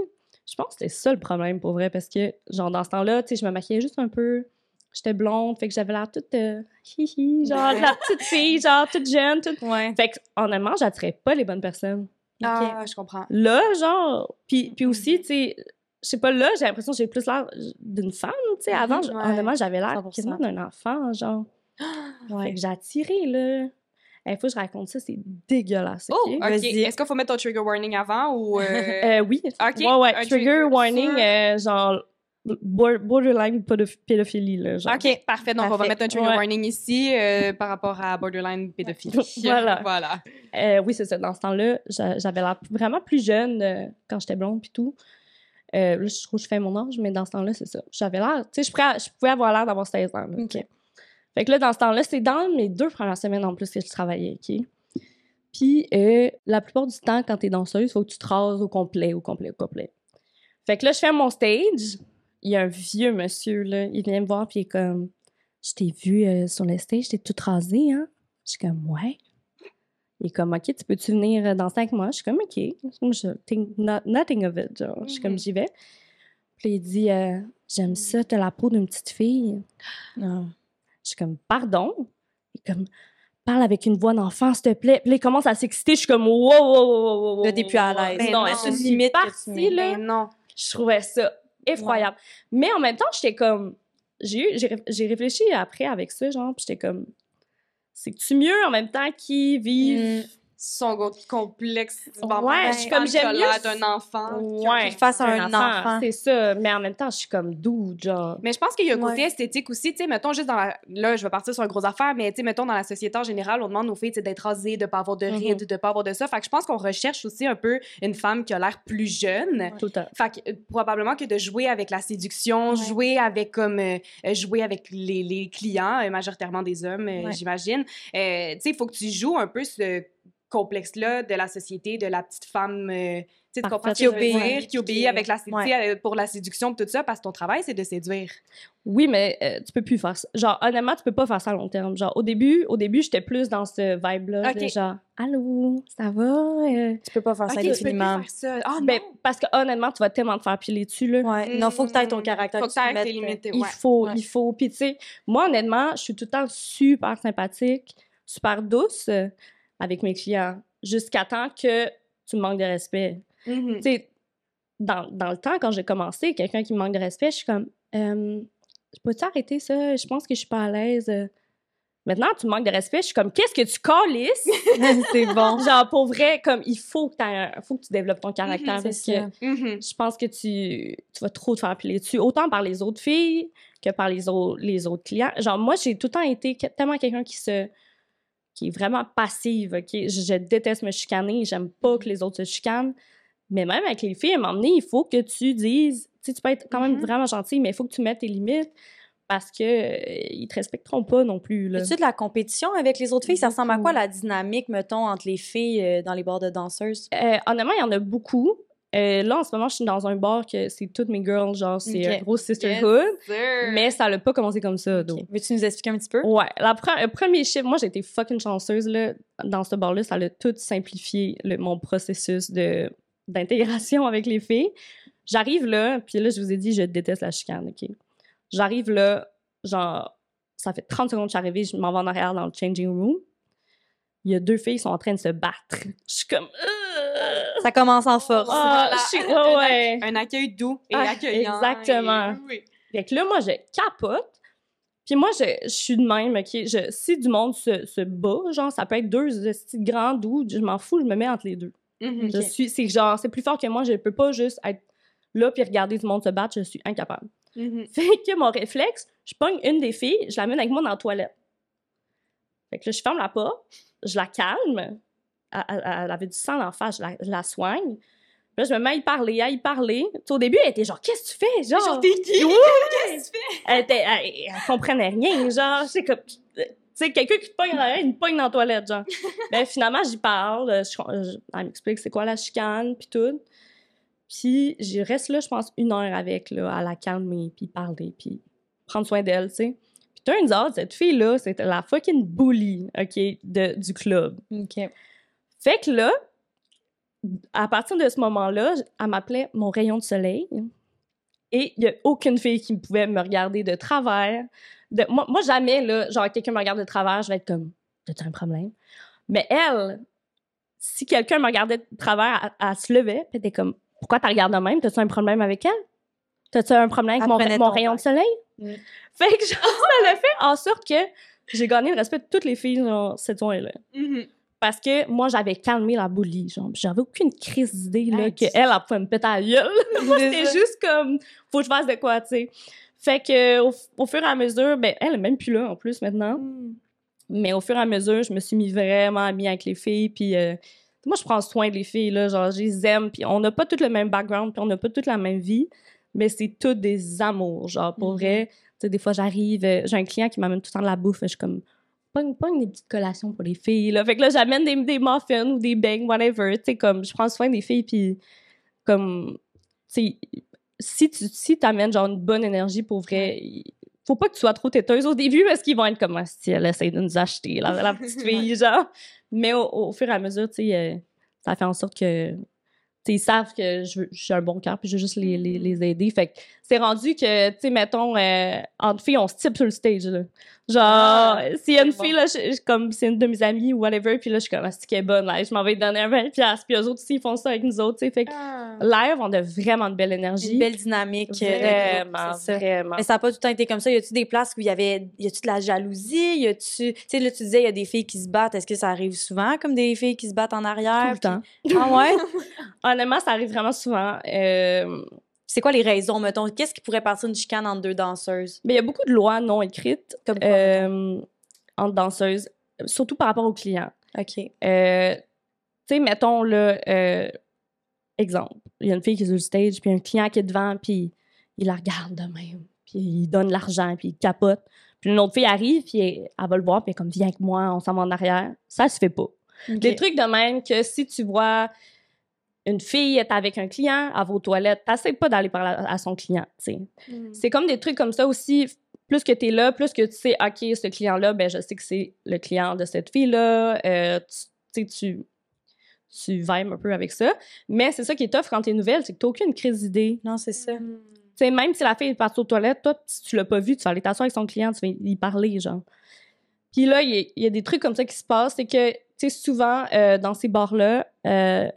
Je pense que c'était ça le problème, pour vrai, parce que, genre, dans ce temps-là, tu sais, je me maquillais juste un peu. J'étais blonde, fait que j'avais l'air toute euh, hi-hi, genre la petite fille, genre toute jeune, toute... Ouais. Fait que, honnêtement, j'attirais pas les bonnes personnes. Ah, je comprends. Là, genre, puis, puis aussi, Mhm. tu sais, je sais pas, là, j'ai l'impression que j'ai plus l'air d'une femme, tu sais. Avant, Mhm, ouais, honnêtement, j'avais l'air 100%. quasiment d'un enfant, genre. Fait Ouais. que j'ai attiré, là. Il faut que je raconte ça, c'est dégueulasse, Oh, OK? Est-ce qu'il faut mettre ton trigger warning avant ou... euh, Euh, oui. OK, Ouais, ouais, un trigger warning, euh, genre, borderline pédoph- pédophilie, là, genre. OK, parfait. Donc, on va mettre un trigger Ouais. warning ici euh, par rapport à borderline pédophilie. Voilà. Voilà. Euh, oui, c'est ça. Dans ce temps-là, j'a- j'avais l'air vraiment plus jeune euh, quand j'étais blonde puis tout. Euh, là, je trouve que je fais mon âge, mais dans ce temps-là, c'est ça. J'avais l'air, tu sais, je pouvais avoir l'air d'avoir 16 ans. là, OK. Fait que là, dans ce temps-là, c'est dans mes deux premières semaines en plus que je travaillais, OK? Puis, euh, la plupart du temps, quand t'es danseuse, il faut que tu te rases au complet, au complet, au complet. Fait que là, je fais mon stage. Il y a un vieux monsieur, là, il vient me voir, puis il est comme... Je t'ai vu euh, sur le stage, t'es toute rasée, hein? Je suis comme, ouais. Il est comme, OK, tu peux-tu venir euh, danser avec moi? Je suis comme, OK. Je think not- nothing of it, genre. Je suis comme, Mhm. j'y vais. Puis il dit, euh, j'aime ça, t'as la peau d'une petite fille. Non. Je suis comme, pardon? Il est comme, parle avec une voix d'enfant, s'il te plaît. Puis là, il commence à s'exciter. Je suis comme, wow, wow, wow, wow, wow. Là, t'es plus à l'aise. Non, elle se limite partie, là. Ben non. Je trouvais ça effroyable. Mais en même temps, j'étais comme. J'ai eu- j'ai j'ai réfléchi après avec ça, genre, puis j'étais comme. C'est-tu mieux en même temps qu'ils vivent. Mm. Son gros complexe. Ouais, je suis comme, j'aime mieux- d'un enfant. Ouais. Face à un enfant. C'est ça. Mais en même temps, je suis comme doux, genre. Mais je pense qu'il y a un côté Ouais. esthétique aussi, tu sais, mettons juste dans la... Là, je vais partir sur une grosse affaire, mais tu sais, mettons dans la société en général, on demande aux filles d'être rasées, de pas avoir de Mhm. rides, de pas avoir de ça. Fait que je pense qu'on recherche aussi un peu une femme qui a l'air plus jeune. Tout temps. Fait que euh, probablement que de jouer avec la séduction, Ouais. jouer avec comme euh, euh, jouer avec les, les clients, euh, majoritairement des hommes, Ouais. j'imagine. Euh, tu sais, il faut que tu joues un peu ce complexe-là de la société, de la petite femme. euh, tu Qui obéit? Qui obéit avec la, Ouais. pour la séduction, tout ça, parce que ton travail, c'est de séduire. Oui, mais euh, tu peux plus faire ça. Genre, honnêtement, tu peux pas faire ça à long terme. Genre, au début, au début j'étais plus dans ce vibe-là. Ok. de genre, allô, ça va? Euh, Tu peux pas faire ça Ok, tu peux plus indéfiniment. faire ça. Ah Ben, parce que honnêtement, tu vas tellement te faire piler dessus, là. Ouais. Non, faut que tu aies ton caractère. Faut que tu tes limites. Il ouais. faut, Ouais. il faut. Puis, tu sais, moi, honnêtement, je suis tout le temps super sympathique, super douce euh, avec mes clients, jusqu'à temps que tu me manques de respect. Mhm. Tu sais, dans, dans le temps, quand j'ai commencé, quelqu'un qui me manque de respect, je suis comme, euh, peux-tu arrêter ça? Je pense que je suis pas à l'aise. Maintenant, tu me manques de respect, je suis comme, qu'est-ce que tu calisses? c'est bon. Genre, pour vrai, comme, il faut que, un- faut que tu développes ton caractère Mhm, parce que. Mhm. je pense que tu, tu vas trop te faire piler dessus, autant par les autres filles que par les, autres les autres clients. Genre, moi, j'ai tout le temps été tellement quelqu'un qui se qui est vraiment passive, OK? Je, je déteste me chicaner, j'aime pas que les autres se chicanent. Mais même avec les filles, à un moment donné, il faut que tu dises... Tu sais, tu peux être quand même Mhm. vraiment gentil, mais il faut que tu mettes tes limites parce que euh, ils te respecteront pas non plus, là. As-tu de la compétition avec les autres filles? Ça ressemble à quoi la dynamique, mettons, entre les filles euh, dans les bars de danseuses? Euh, honnêtement, il y en a beaucoup. Euh, là, en ce moment, je suis dans un bar que c'est toutes mes girls, genre, c'est Ok. un gros sisterhood. Mais ça l'a pas commencé comme ça, donc. Veux-tu nous expliquer un petit peu? Ouais, la pre- le premier chiffre, moi j'ai été fucking chanceuse là, dans ce bar-là, ça a tout simplifié le- mon processus de d'intégration avec les filles. J'arrive là, puis là je vous ai dit je déteste la chicane, ok? J'arrive là, genre ça fait 30 secondes que je suis arrivée, je m'en vais en arrière dans le changing room. Il y a deux filles qui sont en train de se battre. Je suis comme! Ça commence en force. Ah, Voilà. je suis- Un ouais, ouais. Un accueil doux et Ah, accueillant. exactement. et- oui. Fait que là, moi, je capote. Puis moi, je, je suis de même, OK? Je, si du monde se, se bat, genre, ça peut être deux de grands doux, je m'en fous, je me mets entre les deux. Mhm. Je suis, c'est genre, c'est plus fort que moi, je peux pas juste être là puis regarder du monde se battre, je suis incapable. Mhm. Fait que mon réflexe, je pogne une des filles, je la mène avec moi dans la toilette. Fait que là, je ferme la porte, je la calme. Elle, avait du sang en face, je la, je la soigne. Puis là, je me mets à y parler, à y parler. Au début, elle était genre, qu'est-ce que tu fais? Genre, Genre, t'es qui? Qu'est-ce que tu fais? elle, était, elle, elle comprenait rien, genre, c'est comme, tu sais, quelqu'un qui te pogne dans la il me pogne dans la toilette, genre. ben, finalement, j'y parle, je- je- elle m'explique c'est quoi la chicane, puis tout. Puis, je reste là, je pense, une heure avec, là, à la calmer, puis parler, puis prendre soin d'elle, tu sais. Puis, turns out, cette fille-là, c'était la fucking bully, OK, de, du club. OK. Fait que là, à partir de ce moment-là, elle m'appelait mon rayon de soleil. Et il n'y a aucune fille qui pouvait me regarder de travers. De, moi, moi, jamais, là, genre, quelqu'un me regarde de travers, je vais être comme, as-tu un problème? Mais elle, si quelqu'un me regardait de travers, elle, elle se levait, puis elle était comme, pourquoi tu regardes de même? T'as-tu un problème avec elle? T'as-tu un problème avec mon, rayon de soleil? Fait que, genre, ça l'a fait en sorte que j'ai gagné le respect de toutes les filles dans cette soirée-là Mhm. Parce que moi j'avais calmé la bully genre. J'avais aucune crise d'idée là que tu- elle elle pouvait me péter à la gueule. Moi c'était juste comme faut que je fasse de quoi tu sais. Fait que au, au fur et à mesure ben elle est même plus là en plus maintenant. Mm. mais au fur et à mesure je me suis mis vraiment amie avec les filles puis euh, moi je prends soin des filles là genre je les aime puis on n'a pas toutes le même background puis on n'a pas toutes la même vie mais c'est toutes des amours genre pour Mhm. vrai. Tu sais des fois j'arrive euh, j'ai un client qui m'amène tout le temps de la bouffe je suis comme pogne, pogne des petites collations pour les filles. Là. Fait que là, j'amène des, des muffins ou des beignes, whatever. Tu sais, comme, je prends soin des filles, puis comme, tu sais, si tu si amènes genre une bonne énergie pour vrai, faut pas que tu sois trop têteuse au début parce qu'ils vont être comme Ah, si elle essaie de nous acheter, la, la petite fille, genre. Mais au, au fur et à mesure, tu sais, euh, ça fait en sorte que, tu sais, ils savent que je suis un bon cœur, puis je veux juste les, les, les aider. Fait que c'est rendu que, tu sais, mettons, euh, entre filles, on se type sur le stage, là. Genre, Ah, s'il y a une fille, bon. là, je- je- comme c'est une de mes amies ou whatever, puis là, je suis comme, ah, c'est qu'elle est bonne, là, je m'en vais donner un 20 piastres, puis eux autres aussi, ils font ça avec nous autres, tu sais. Fait que Ah. live, on a vraiment de belle énergie. Une belle dynamique. euh, Vraiment, ça. vraiment. Mais ça n'a pas tout le temps été comme ça. Y a-tu des places où il y avait. Y a-tu de la jalousie? Y a-tu. Tu sais, là, tu disais, il y a des filles qui se battent. Est-ce que ça arrive souvent, comme des filles qui se battent en arrière? Tout le temps. Ah ouais? Honnêtement, ça arrive vraiment souvent. Euh, C'est quoi les raisons, mettons? Qu'est-ce qui pourrait partir d'une chicane entre deux danseuses? mais il y a beaucoup de lois non écrites Comme quoi? euh, entre danseuses, surtout par rapport aux clients. OK. Euh, tu sais, mettons, là, euh, exemple, il y a une fille qui est sur le stage, puis un client qui est devant, puis il la regarde de même, puis il donne l'argent, puis il capote. Puis une autre fille arrive, puis elle, elle va le voir, puis elle est comme, viens avec moi, on s'en va en arrière. Ça se fait pas. Des trucs de même que si tu vois une fille est avec un client, elle va aux toilettes, t'essaies pas d'aller parler à à son client, tu sais. Mhm. C'est comme des trucs comme ça aussi. Plus que tu es là, plus que tu sais, OK, ce client-là, ben, je sais que c'est le client de cette fille-là. Euh, tu sais, tu, tu vibes un peu avec ça. Mais c'est ça qui est tough quand t'es nouvelle, c'est que t'as aucune crise d'idée. Non, c'est ça. Tu sais, même si la fille est partie aux toilettes, toi, si tu l'as pas vu, tu vas aller t'asseoir avec son client, tu vas y parler, genre. Puis là, il y, a- il y a des trucs comme ça qui se passent. C'est que, tu sais, souvent, euh, dans ces bars-là, euh,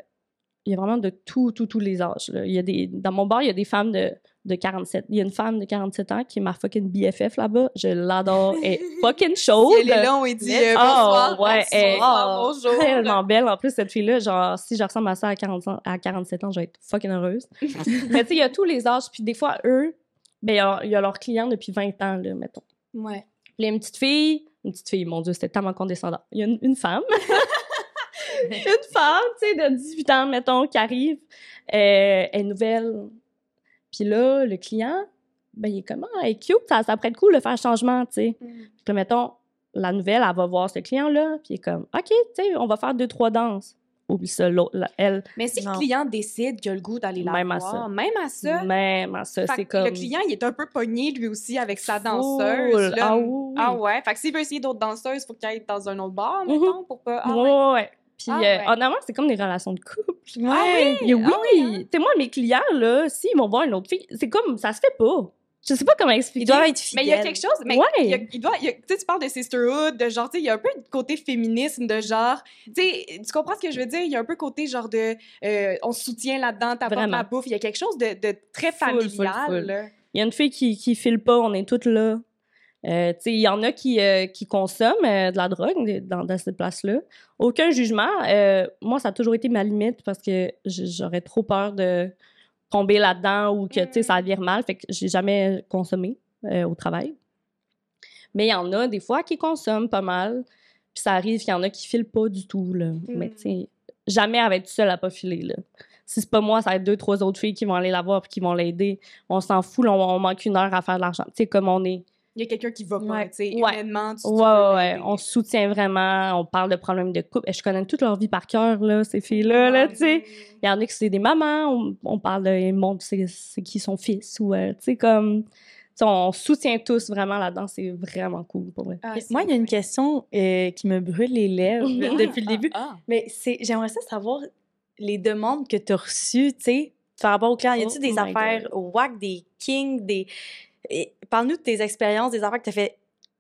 il y a vraiment de tout, tout, tous les âges. là. Il y a des, dans mon bar, il y a des femmes de, de 47. Il y a une femme de 47 ans qui est ma fucking BFF là-bas. Je l'adore. Elle est fucking chaude. Si elle est là, on dit euh, Oh, bonsoir, ouais, bonsoir, elle- bonjour. tellement belle. En plus, cette fille-là, genre, si je ressemble à ça à, 40 ans- à 47 ans, je vais être fucking heureuse. Mais tu sais, il y a tous les âges. Puis des fois, eux, ben, il y a- il y, a leurs clients depuis 20 ans, là, mettons. Ouais. Puis il y a une petite fille, une petite fille, mon Dieu, c'était tellement condescendant. Il y a une, une femme, une femme, tu sais, de 18 ans, mettons, qui arrive, euh, est nouvelle. Puis là, le client, ben, il est comment? Elle est cute, ça, ça être cool de faire changement, tu sais. Mhm. Puis mettons, la nouvelle, elle va voir ce client-là, puis il est comme, OK, tu sais, on va faire deux, trois danses. oublie ça, l'autre, elle, Mais si Non. le client décide qu'il a le goût d'aller la Même à ça. même à ça, même à ça, c'est comme... le client, il est un peu pogné lui aussi avec sa danseuse. là. Ah oui, Ah ouais? Fait que s'il veut essayer d'autres danseuses, il faut qu'il aille dans un autre bar, Mhm. mettons, pour pas... Ah ouais, ouais. Puis, Ah euh, ouais. honnêtement, c'est comme des relations de couple. Ouais. Mais oui, Ah oui, hein? Tu sais, moi, mes clients, là, s'ils vont voir une autre fille, c'est comme, ça se fait pas. Je sais pas comment expliquer. Ils doivent être Mais fidèles. il y a quelque chose, mais Ouais. il, y a- il doit, il y a- tu sais, tu parles de sisterhood, de genre, tu sais, il y a un peu de côté féminisme, de genre, tu sais, tu comprends ce que je veux dire? Il y a un peu côté genre de, euh, on se soutient là-dedans, t'apportes Vraiment. la bouffe, il y a quelque chose de, de très Full, full, familial. full. là. Il y a une fille qui, qui file pas, on est toutes là. Euh, il y en a qui, euh, qui consomment euh, de la drogue dans, dans cette place-là. Aucun jugement. Moi, ça a toujours été ma limite parce que j'aurais trop peur de tomber là-dedans ou que, ça vire mal. Fait que j'ai jamais consommé au travail. Mais il y en a des fois qui consomment pas mal. Puis ça arrive qu'il y en a qui filent pas du tout, là. Mais Mm. tu sais, jamais elle va être seule à pas filer, là. Si c'est pas moi, ça va être deux, trois autres filles qui vont aller la voir puis qui vont l'aider. On s'en fout, là, on, on manque une heure à faire de l'argent. Tu sais, comme on est. Il y a quelqu'un qui va pas, Ouais. tu sais, Ouais. humainement, tu, tu Ouais, ouais, ouais. On se soutient vraiment. On parle de problèmes de couple. Et je connais toute leur vie par cœur, là, ces filles-là, là, tu sais. Il y en a qui c'est des mamans. On, on parle de. Ils montrent c'est c'est qui son fils ou, euh, tu sais, comme. tu sais, on soutient tous vraiment là-dedans. C'est vraiment cool, pour vrai. Ah, Moi, il y a une question euh, qui me brûle les lèvres depuis le début. ah. Mais c'est, j'aimerais ça savoir les demandes que tu as reçues, tu sais, par rapport aux clients. Y a-tu Oh des my affaires whack, des kings, des. Et Parle-nous de tes expériences, des affaires que tu as fait.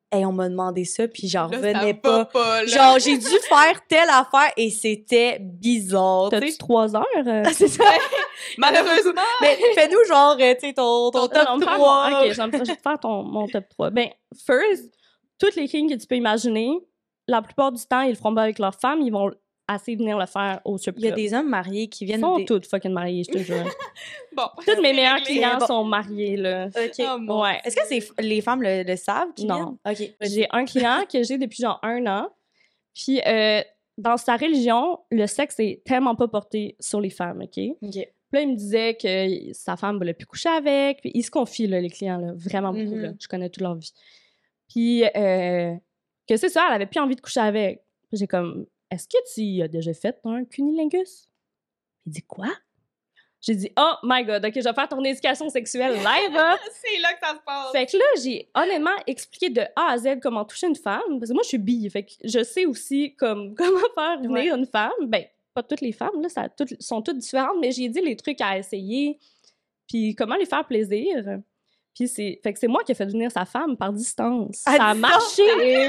Hey, on m'a demandé ça, puis j'en revenais ça pas. pas, là. Genre, j'ai dû faire telle affaire et c'était bizarre. tu T'as-tu trois heures? euh? c'est ça. Malheureusement. Mais fais-nous genre, euh, tu sais, ton, ton top non, faire 3. mon- Ok, je vais je vais te faire ton, mon top 3. Ben, first, toutes les kings que tu peux imaginer, la plupart du temps, ils le feront pas avec leur femme, ils vont assez venir le faire au strip Il y a club. des hommes mariés qui Ils viennent. sont des... toutes fucking mariés, je te jure. Bon. Toutes mes meilleurs clients Bon. sont mariés, là. Ok. Oh, Ouais. Est-ce que les femmes le, le savent qui Non. viennent? Ok. J'ai un client que j'ai depuis genre un an. Puis, euh, dans sa religion, le sexe est tellement pas porté sur les femmes, OK? Puis Ok. là, il me disait que sa femme voulait plus coucher avec. Puis, il se confie, là, les clients, là, vraiment beaucoup, Mhm. là. Je connais toute leur vie. Puis, euh, que c'est ça, elle avait plus envie de coucher avec. Puis J'ai comme, est-ce que tu as déjà fait un cunilingus? Il dit, quoi? J'ai dit, oh my god, OK, je vais faire ton éducation sexuelle live, hein. C'est là que ça se passe. Fait que là, j'ai honnêtement expliqué de A à Z comment toucher une femme. Parce que moi, je suis bille. Fait que je sais aussi comme, comment faire venir une femme. Ben, pas toutes les femmes, là, ça, toutes, sont toutes différentes, mais j'ai dit les trucs à essayer. Puis comment les faire plaisir. Puis c'est, fait que c'est moi qui ai fait venir sa femme par distance. À ça a marché.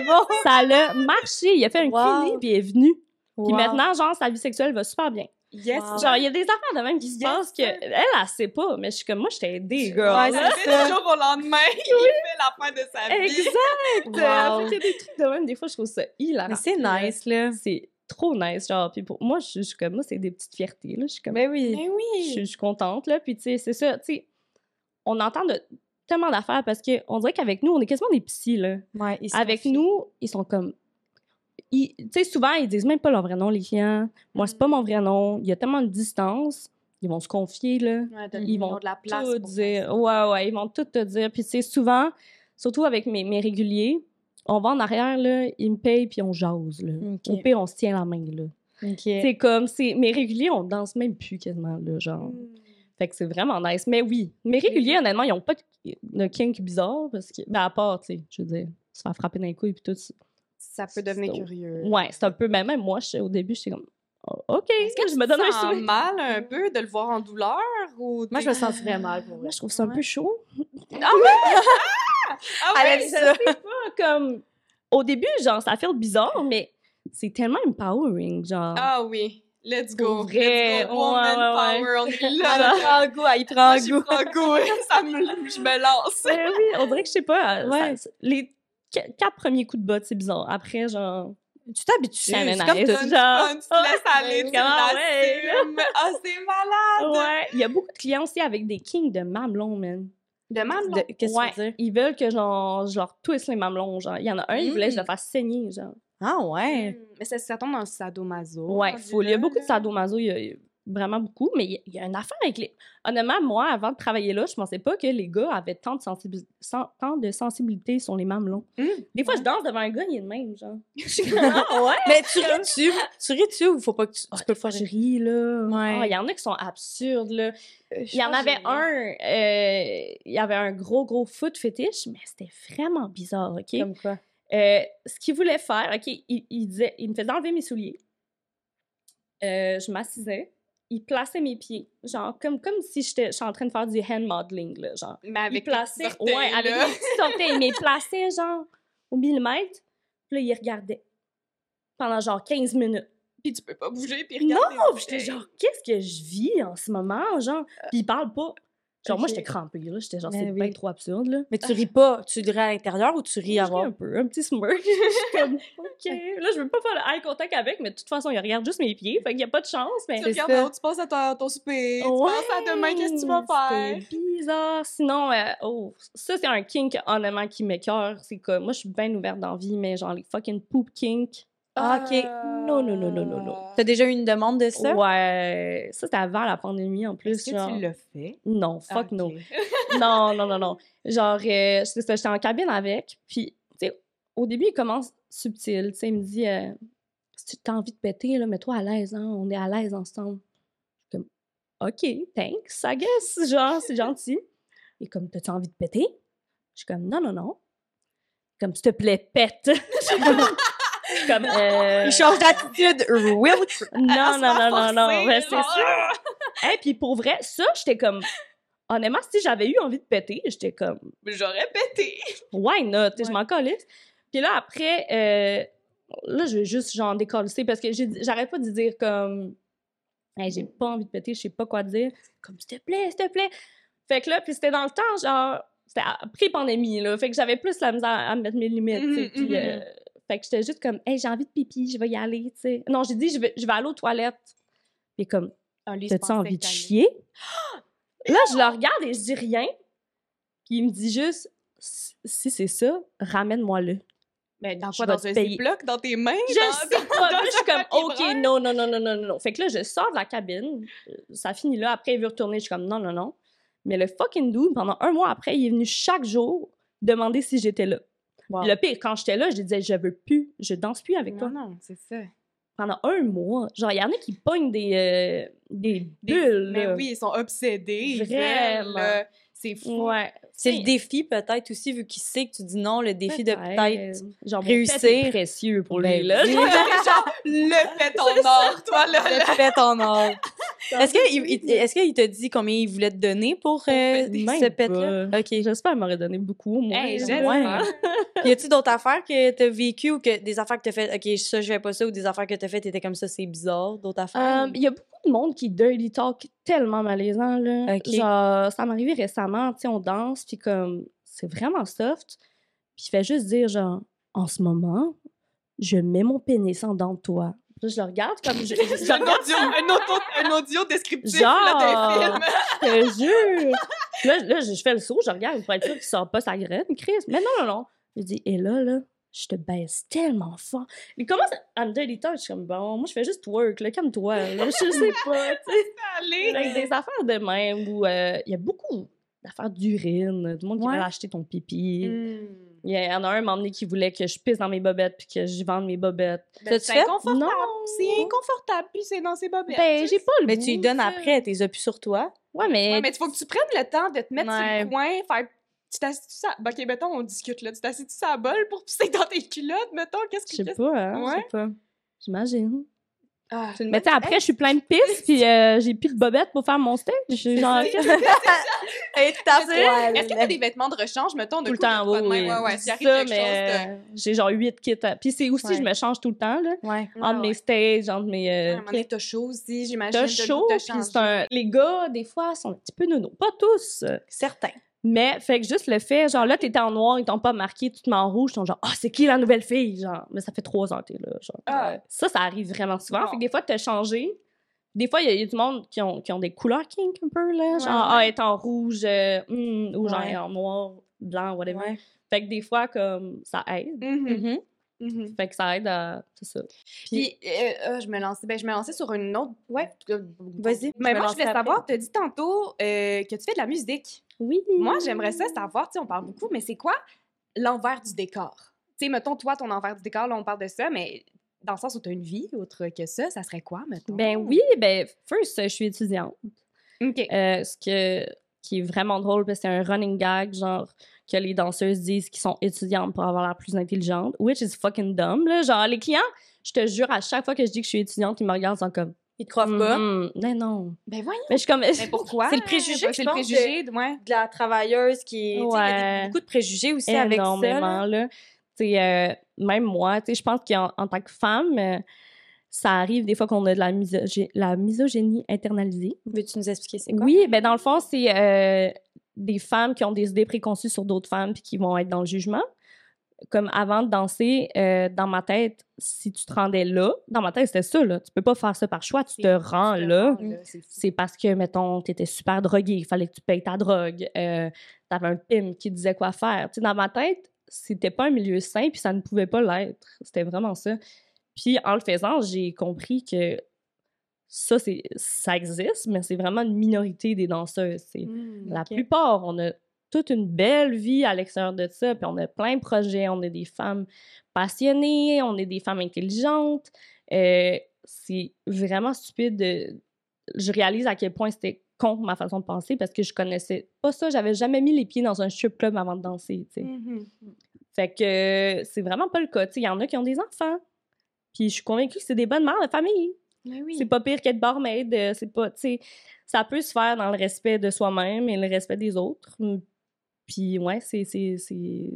bon. Ça a marché. Il a fait un Wow. clinique puis il est venu. Puis Wow. maintenant, genre, sa vie sexuelle va super bien. Yes. Wow. Genre, il y a des affaires de même qui se Yes. passent que elle, elle sait pas. Mais je suis comme, moi, je t'ai aidé, girl. Ouais, c'est du jour au lendemain, il fait la fin de sa vie. Exact! Wow. Fait qu'il y a des trucs de même, des fois, je trouve ça hilarant. Mais c'est nice, là. C'est trop nice, genre. Puis pour moi, je je suis comme, moi, c'est des petites fiertés, là. Je suis comme, Ben oui. Mais je oui. je suis contente, là. Puis, tu sais, c'est ça, tu sais, on entend de, tellement d'affaires parce qu'on dirait qu'avec nous, on est quasiment des psys, là. Ouais, Avec nous, ils sont comme. Tu sais, souvent, ils disent même pas leur vrai nom, les clients. Moi, c'est pas mon vrai nom. Il y a tellement de distance. Ils vont se confier, là. Ouais, de- Ils vont de la place. tout dire. Ouais, ouais, ils vont tout te dire. Puis c'est souvent, surtout avec mes, mes réguliers, on va en arrière, là, ils me payent, puis on jase, là. Ok. Au pire, on se tient la main, là. C'est comme, c'est mes réguliers, on danse même plus quasiment, là, genre. Mm. Fait que c'est vraiment nice. Mais oui, mes réguliers, honnêtement, ils ont pas de kink bizarre, parce que, ben à part, tu sais, je veux dire, se faire frapper dans les couilles, puis tout. Ça peut devenir curieux. Ouais, c'est un peu, ben même moi, je- au début, j'étais comme, oh, OK, Est-ce que je me donne un sens sourire. mal un peu de le voir en douleur ou Moi, je me sentirais mal pour Moi, je trouve ça un peu chaud. Ah Elle a ouais? dit ça. pas comme au début genre ça fait bizarre mais c'est tellement empowering genre Ah oui. Let's go. Vrai, Let's go. Woman ouais, power, on est là. prend goût, elle prend Moi, goût. prends goût. Ça me, je me lance. Ben oui on dirait que je sais pas euh, Ouais. ça- les qu- quatre premiers coups de botte c'est bizarre après genre Tu t'habitues. C'est comme Nice. tout. Tu genre, tu te laisses aller, tu l'assumes. Ah, c'est malade. ouais il y a beaucoup de clients aussi avec des kings de mamelons man De mamelon. De- Qu'est-ce que ouais tu veux dire? ils veulent que genre je leur twist les mamelons genre il y en a un il voulait que je le Mm. fasse saigner genre Ah ouais. Mm. Mais ça, ça tombe dans le sadomaso. ouais full il y a beaucoup de sadomaso il y a- vraiment beaucoup, mais il y, a une affaire avec les... Honnêtement, moi, avant de travailler là, je pensais pas que les gars avaient tant de, sensibil- tant de sensibilité sur les mamelons. Hum. Des fois, je danse devant un gars, il est de même, genre. Ah ouais? Mais tu ris-tu? Tu ris-tu ou faut pas que tu, tu peux le faire? Je ris, là. Ouais. Ah, Il y en a qui sont absurdes, là. Euh, Il y en avait un, euh, il y avait un gros, gros foot fétiche, mais c'était vraiment bizarre, OK? Comme quoi? Euh, ce qu'il voulait faire, OK, il, il disait, il me faisait enlever mes souliers. Euh, je m'assisais. Il plaçait mes pieds, genre comme, comme si j'étais en train de faire du hand modeling, là, genre. Mais avec il plaçait, ouais, avec mes petits orteils, mais il plaçait genre au millimètre, puis là, il regardait pendant genre 15 minutes. Puis tu peux pas bouger, puis Non, regarder. puis j'étais genre, qu'est-ce que je vis en ce moment, genre? Puis il parle pas. Genre, moi, j'étais crampée, là. J'étais genre, c'est bien trop absurde, là. Mais tu ris pas, tu ris à l'intérieur ou tu ris voir? un peu, un petit smirk. je suis comme, OK. Là, je veux pas faire le eye contact avec, mais de toute façon, il regarde juste mes pieds, fait qu'il y a pas de chance, mais... Tu C'est regardes tu penses à ton, ton souper, tu penses à demain, qu'est-ce que tu vas faire? C'était bizarre. Sinon, euh, oh, ça, c'est un kink, honnêtement, qui m'écœure. C'est que moi, je suis bien ouverte dans la vie, mais genre, les fucking poop kink. Ah, ok. Non, non, non, non, non, non. T'as déjà eu une demande de ça? Ouais. Ça, c'était avant la pandémie, en plus. Est-ce que genre. tu l'as fait? Non, fuck no. non, non, non, non. Genre, euh, c'est ça, j'étais en cabine avec, puis, tu sais, au début, il commence subtil, tu sais, il me dit, euh, si tu as envie de péter, là, mets-toi à l'aise, hein, on est à l'aise ensemble. Je suis comme, OK, thanks, I guess, genre, c'est gentil. Et comme, t'as-tu envie de péter? Je suis comme, non, non, non. Comme, s'il te plaît, pète. Je suis comme, euh, Il change d'attitude real non, non, non, non, non, mais c'est ça. Et puis pour vrai, ça, j'étais comme, honnêtement, si j'avais eu envie de péter, j'étais comme, J'aurais pété. why not? Je m'en calisse. Puis là, après, euh, là, je vais juste genre décoller parce que j'arrête pas de dire comme, hey, j'ai pas envie de péter, je sais pas quoi dire. Comme, s'il te plaît, s'il te plaît. Fait que là, puis c'était dans le temps, genre, c'était pré-pandémie, là. Fait que j'avais plus la misère à mettre mes limites, tu sais. Mhm, Puis, mhm. euh, fait que j'étais juste comme, hey, j'ai envie de pipi, je vais y aller, tu sais. Non, j'ai dit, je vais, je vais aller aux toilettes. Puis comme, T'as-tu envie de chier? Là, je le regarde et je dis rien. Puis il me dit juste, si c'est ça, ramène-moi-le. Mais dans quoi? Dans un ziploc, dans tes mains? Je sais pas. je suis comme, OK, non, non, non, non, non, non. Fait que là, je sors de la cabine. Ça finit là. Après, il veut retourner. Je suis comme, non, non, non. Mais le fucking dude, pendant un mois après, il est venu chaque jour demander si j'étais là. Wow. Le pire, quand j'étais là, je disais, je veux plus, je danse plus avec toi. Non, non, c'est ça. Pendant un mois. Genre, il y en a qui pognent des, euh, des Des- bulles. Mais oui, ils sont obsédés. Vraiment. là. C'est fou. Ouais. C'est Tu le défi peut-être aussi, vu qu'il sait que tu dis non, le défi de peut-être... genre, réussir. est précieux pour lui, là. oui. Genre, le fait ton or, toi, là. Le pet en or. Est-ce qu'il qu'il t'a dit combien il voulait te donner pour, euh, ce pet-là? pas. OK. J'espère qu'il m'aurait donné beaucoup, moi. Hey, Ouais. Y a-tu d'autres affaires que t'as vécues ou que des affaires que t'as fait, OK, ça, je fais pas ça, ou des affaires que t'as fait, t'étais comme ça, c'est bizarre, d'autres affaires? Euh, Il y a beaucoup de monde qui dirty talk tellement malaisant, là. Ok. Genre, ça m'est arrivé récemment, tu sais, on danse, puis comme, c'est vraiment soft. Puis il fait juste dire, genre, en ce moment, je mets mon pénis en dedans de toi. Là, je le regarde comme... Je, je, un regarde audio, un, auto, un audio descriptif Genre. là, d'un film. Je te jure. Là, là, je fais le saut, je regarde pour être sûr qu'il sort pas sa graine, Chris. Mais non, non, non. Je dis, et là, là, je te baisse tellement fort. Il commence à me dire des temps, je suis comme, bon, moi, je fais juste work, là, calme-toi, là, je sais pas, tu sais. Allez. Avec des affaires de même où euh, il y a beaucoup d'affaires d'urine, du monde qui Ouais. veut acheter ton pipi. Hmm. Il y en a un, donné, qui voulait que je pisse dans mes bobettes puis que je vende mes bobettes. Ben, c'est inconfortable. Non. C'est inconfortable, puis c'est dans ses bobettes. Ben, j'ai pas le Mais goût, tu lui donnes après, t'es plus sur toi. Ouais, mais... Ouais, mais il faut que tu prennes le temps de te mettre sur le coin, faire. Tu t'assis-tu ça? Ben, ok, mettons, on discute là. Tu t'assis-tu ça à bol pour pisser dans tes culottes, mettons? Qu'est-ce que Je sais pas, hein, Ouais. je sais pas. J'imagine. Ah, Mais tu sais, après, je suis plein de pisse, puis euh, j'ai plus de bobettes pour faire mon stage. Je suis genre... Est-ce que t'as des vêtements de rechange, mettons, de tout le temps, oui? Ouais, ça, mais de. euh, j'ai genre huit kits. à- Puis c'est aussi, Ouais. je me change tout le temps, là. Ouais. Ah, entre mes ouais. stages, entre mes... Euh, t'as chaud aussi, j'imagine. T'as le chaud, goût de puis changer. c'est un... Les gars, des fois, sont un petit peu nono. Pas tous, euh, Certain. Mais fait que juste le fait, genre là, t'étais en noir, ils t'ont pas marqué, tu te mets en rouge, ils sont genre, ah, c'est qui la nouvelle fille? Genre, mais ça fait trois ans que t'es là, genre. Ah. Ouais. Ça, ça arrive vraiment souvent. Bon. Fait que des fois, t'as changé. Des fois, il y, a- il y a du monde qui ont, qui ont des couleurs kink un peu, là. Genre, Ouais, ah, elle est en rouge, euh, hmm, ou genre Ouais. en noir, blanc, whatever. Ouais. Fait que des fois, comme, ça aide. Mhm. Fait que ça aide à. C'est ça. Puis, euh, euh, je me lançais, ben, je me lançais sur une autre. Ouais. Vas-y, Mais moi, je voulais savoir, tu as dit tantôt euh, que tu fais de la musique. Oui. Moi, j'aimerais ça savoir, tu sais, on parle beaucoup, mais c'est quoi l'envers du décor? Tu sais, mettons, toi, ton envers du décor, là, on parle de ça, mais dans le sens où tu as une vie autre que ça, ça serait quoi, mettons? Ben oui, ben, first, je suis étudiante. OK. Euh, ce que, qui est vraiment drôle, parce que c'est un running gag, genre, que les danseuses disent qu'ils sont étudiantes pour avoir l'air plus intelligente, which is fucking dumb, là. Genre, les clients, je te jure, à chaque fois que je dis que je suis étudiante, ils me regardent, sont comme. Ils te croient pas? Mhm. Ben non. Ben voyons. Mais je suis comme. Mais pourquoi? C'est le préjugé, C'est je le pense, préjugé, de... ouais. De la travailleuse qui. Il y a Ouais. des- beaucoup de préjugés aussi avec ça. énormément, là. là. Euh, même moi, je pense qu'en en tant que femme, euh, ça arrive des fois qu'on a de la misogynie internalisée. Veux-tu nous expliquer c'est quoi? Oui, ben dans le fond, c'est euh, des femmes qui ont des idées préconçues sur d'autres femmes puis qui vont être dans le jugement. Comme avant de danser, euh, dans ma tête, si tu te rendais là, dans ma tête, c'était ça, là. Tu peux pas faire ça par choix, tu te rends là. c'est parce que, mettons, t'étais super drogué, il fallait que tu payes ta drogue, euh, t'avais un pim qui disait quoi faire. Tu sais, dans ma tête, c'était pas un milieu sain, puis ça ne pouvait pas l'être. C'était vraiment ça. Puis en le faisant, j'ai compris que ça, c'est ça existe, mais c'est vraiment une minorité des danseuses. C'est Mm, la plupart, on a toute une belle vie à l'extérieur de ça, puis on a plein de projets, on est des femmes passionnées, on est des femmes intelligentes. Euh, c'est vraiment stupide. de- Je réalise à quel point c'était con ma façon de penser parce que je connaissais pas ça. J'avais jamais mis les pieds dans un strip club avant de danser. tu sais. Mhm. Fait que euh, c'est vraiment pas le cas. Tu sais, Il y en a qui ont des enfants. Puis je suis convaincue que c'est des bonnes mères de famille. Oui. C'est pas pire qu'être barmaid. euh, C'est pas, ça peut se faire dans le respect de soi-même et le respect des autres. Puis ouais, c'est, c'est, c'est...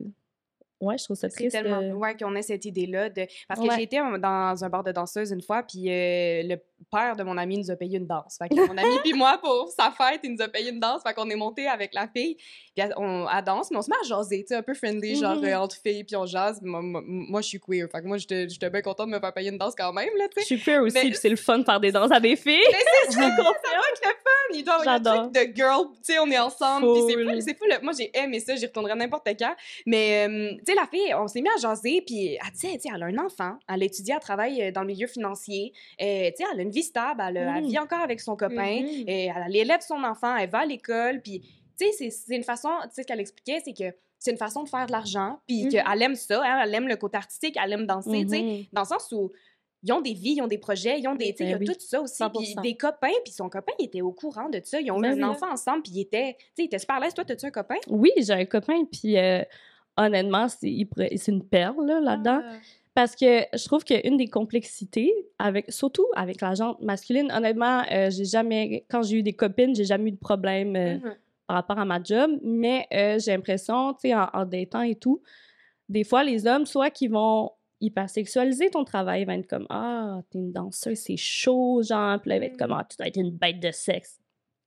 ouais, je trouve ça C'est triste. tellement euh. ouais, qu'on ait cette idée-là. De... Parce que Ouais. j'ai été dans un bar de danseuse une fois, puis euh, le père de mon ami nous a payé une danse. Fait que mon ami puis moi, pour sa fête, il nous a payé une danse. Fait qu'on est monté avec la fille, puis elle, on, elle danse, mais on se met à jaser, tu sais, un peu friendly, genre Mhm. euh, entre filles, puis on jase. Moi, moi, moi, je suis queer. Fait que moi, j'étais bien contente de me faire payer une danse quand même, là, tu Je sais. suis queer aussi, Mais- puis c'est le fun de faire des danses à des filles. Mais c'est ça, être le fun. Il doit y avoir un J'adore. truc de girl, tu sais, on est ensemble. puis c'est fou, c'est fou. Moi, j'ai aimé ça, j'y retournerai n'importe quand. Mais, euh, tu sais, la fille, on s'est mis à jaser, puis elle disait, tu sais, elle a un enfant, elle étudie, elle travaille euh, dans le milieu financier. Euh, tu sais, elle a une vie stable, elle, Mhm. vit encore avec son copain, Mhm. et elle élève son enfant, elle va à l'école, puis, tu sais, c'est- c'est une façon, tu sais, ce qu'elle expliquait, c'est que c'est une façon de faire de l'argent, puis Mhm. qu'elle aime ça, hein, elle aime le côté artistique, elle aime danser, tu sais, Mhm. dans le sens où ils ont des vies, ils ont des projets, ils ont des, tu sais, il y a Ben oui. tout ça aussi, puis 100%. des copains, puis son copain, il était au courant de ça, ils ont eu Ben un oui. enfant ensemble, puis il était, tu sais, il était super à l'aise. Toi, t'as-tu un copain? Oui, j'ai un copain, puis euh, honnêtement, c'est, une perle là, là-dedans. Ah. Parce que je trouve qu'une des complexités, avec, surtout avec la gente masculine, honnêtement, euh, j'ai jamais, quand j'ai eu des copines, j'ai jamais eu de problème euh, Mhm. par rapport à ma job, mais euh, j'ai l'impression, tu sais, en, en datant et tout, des fois, les hommes, soit qui vont hypersexualiser ton travail, ils vont être comme Ah, t'es une danseuse, c'est chaud, genre, puis là, ils vont être comme Ah, tu dois être une bête de sexe.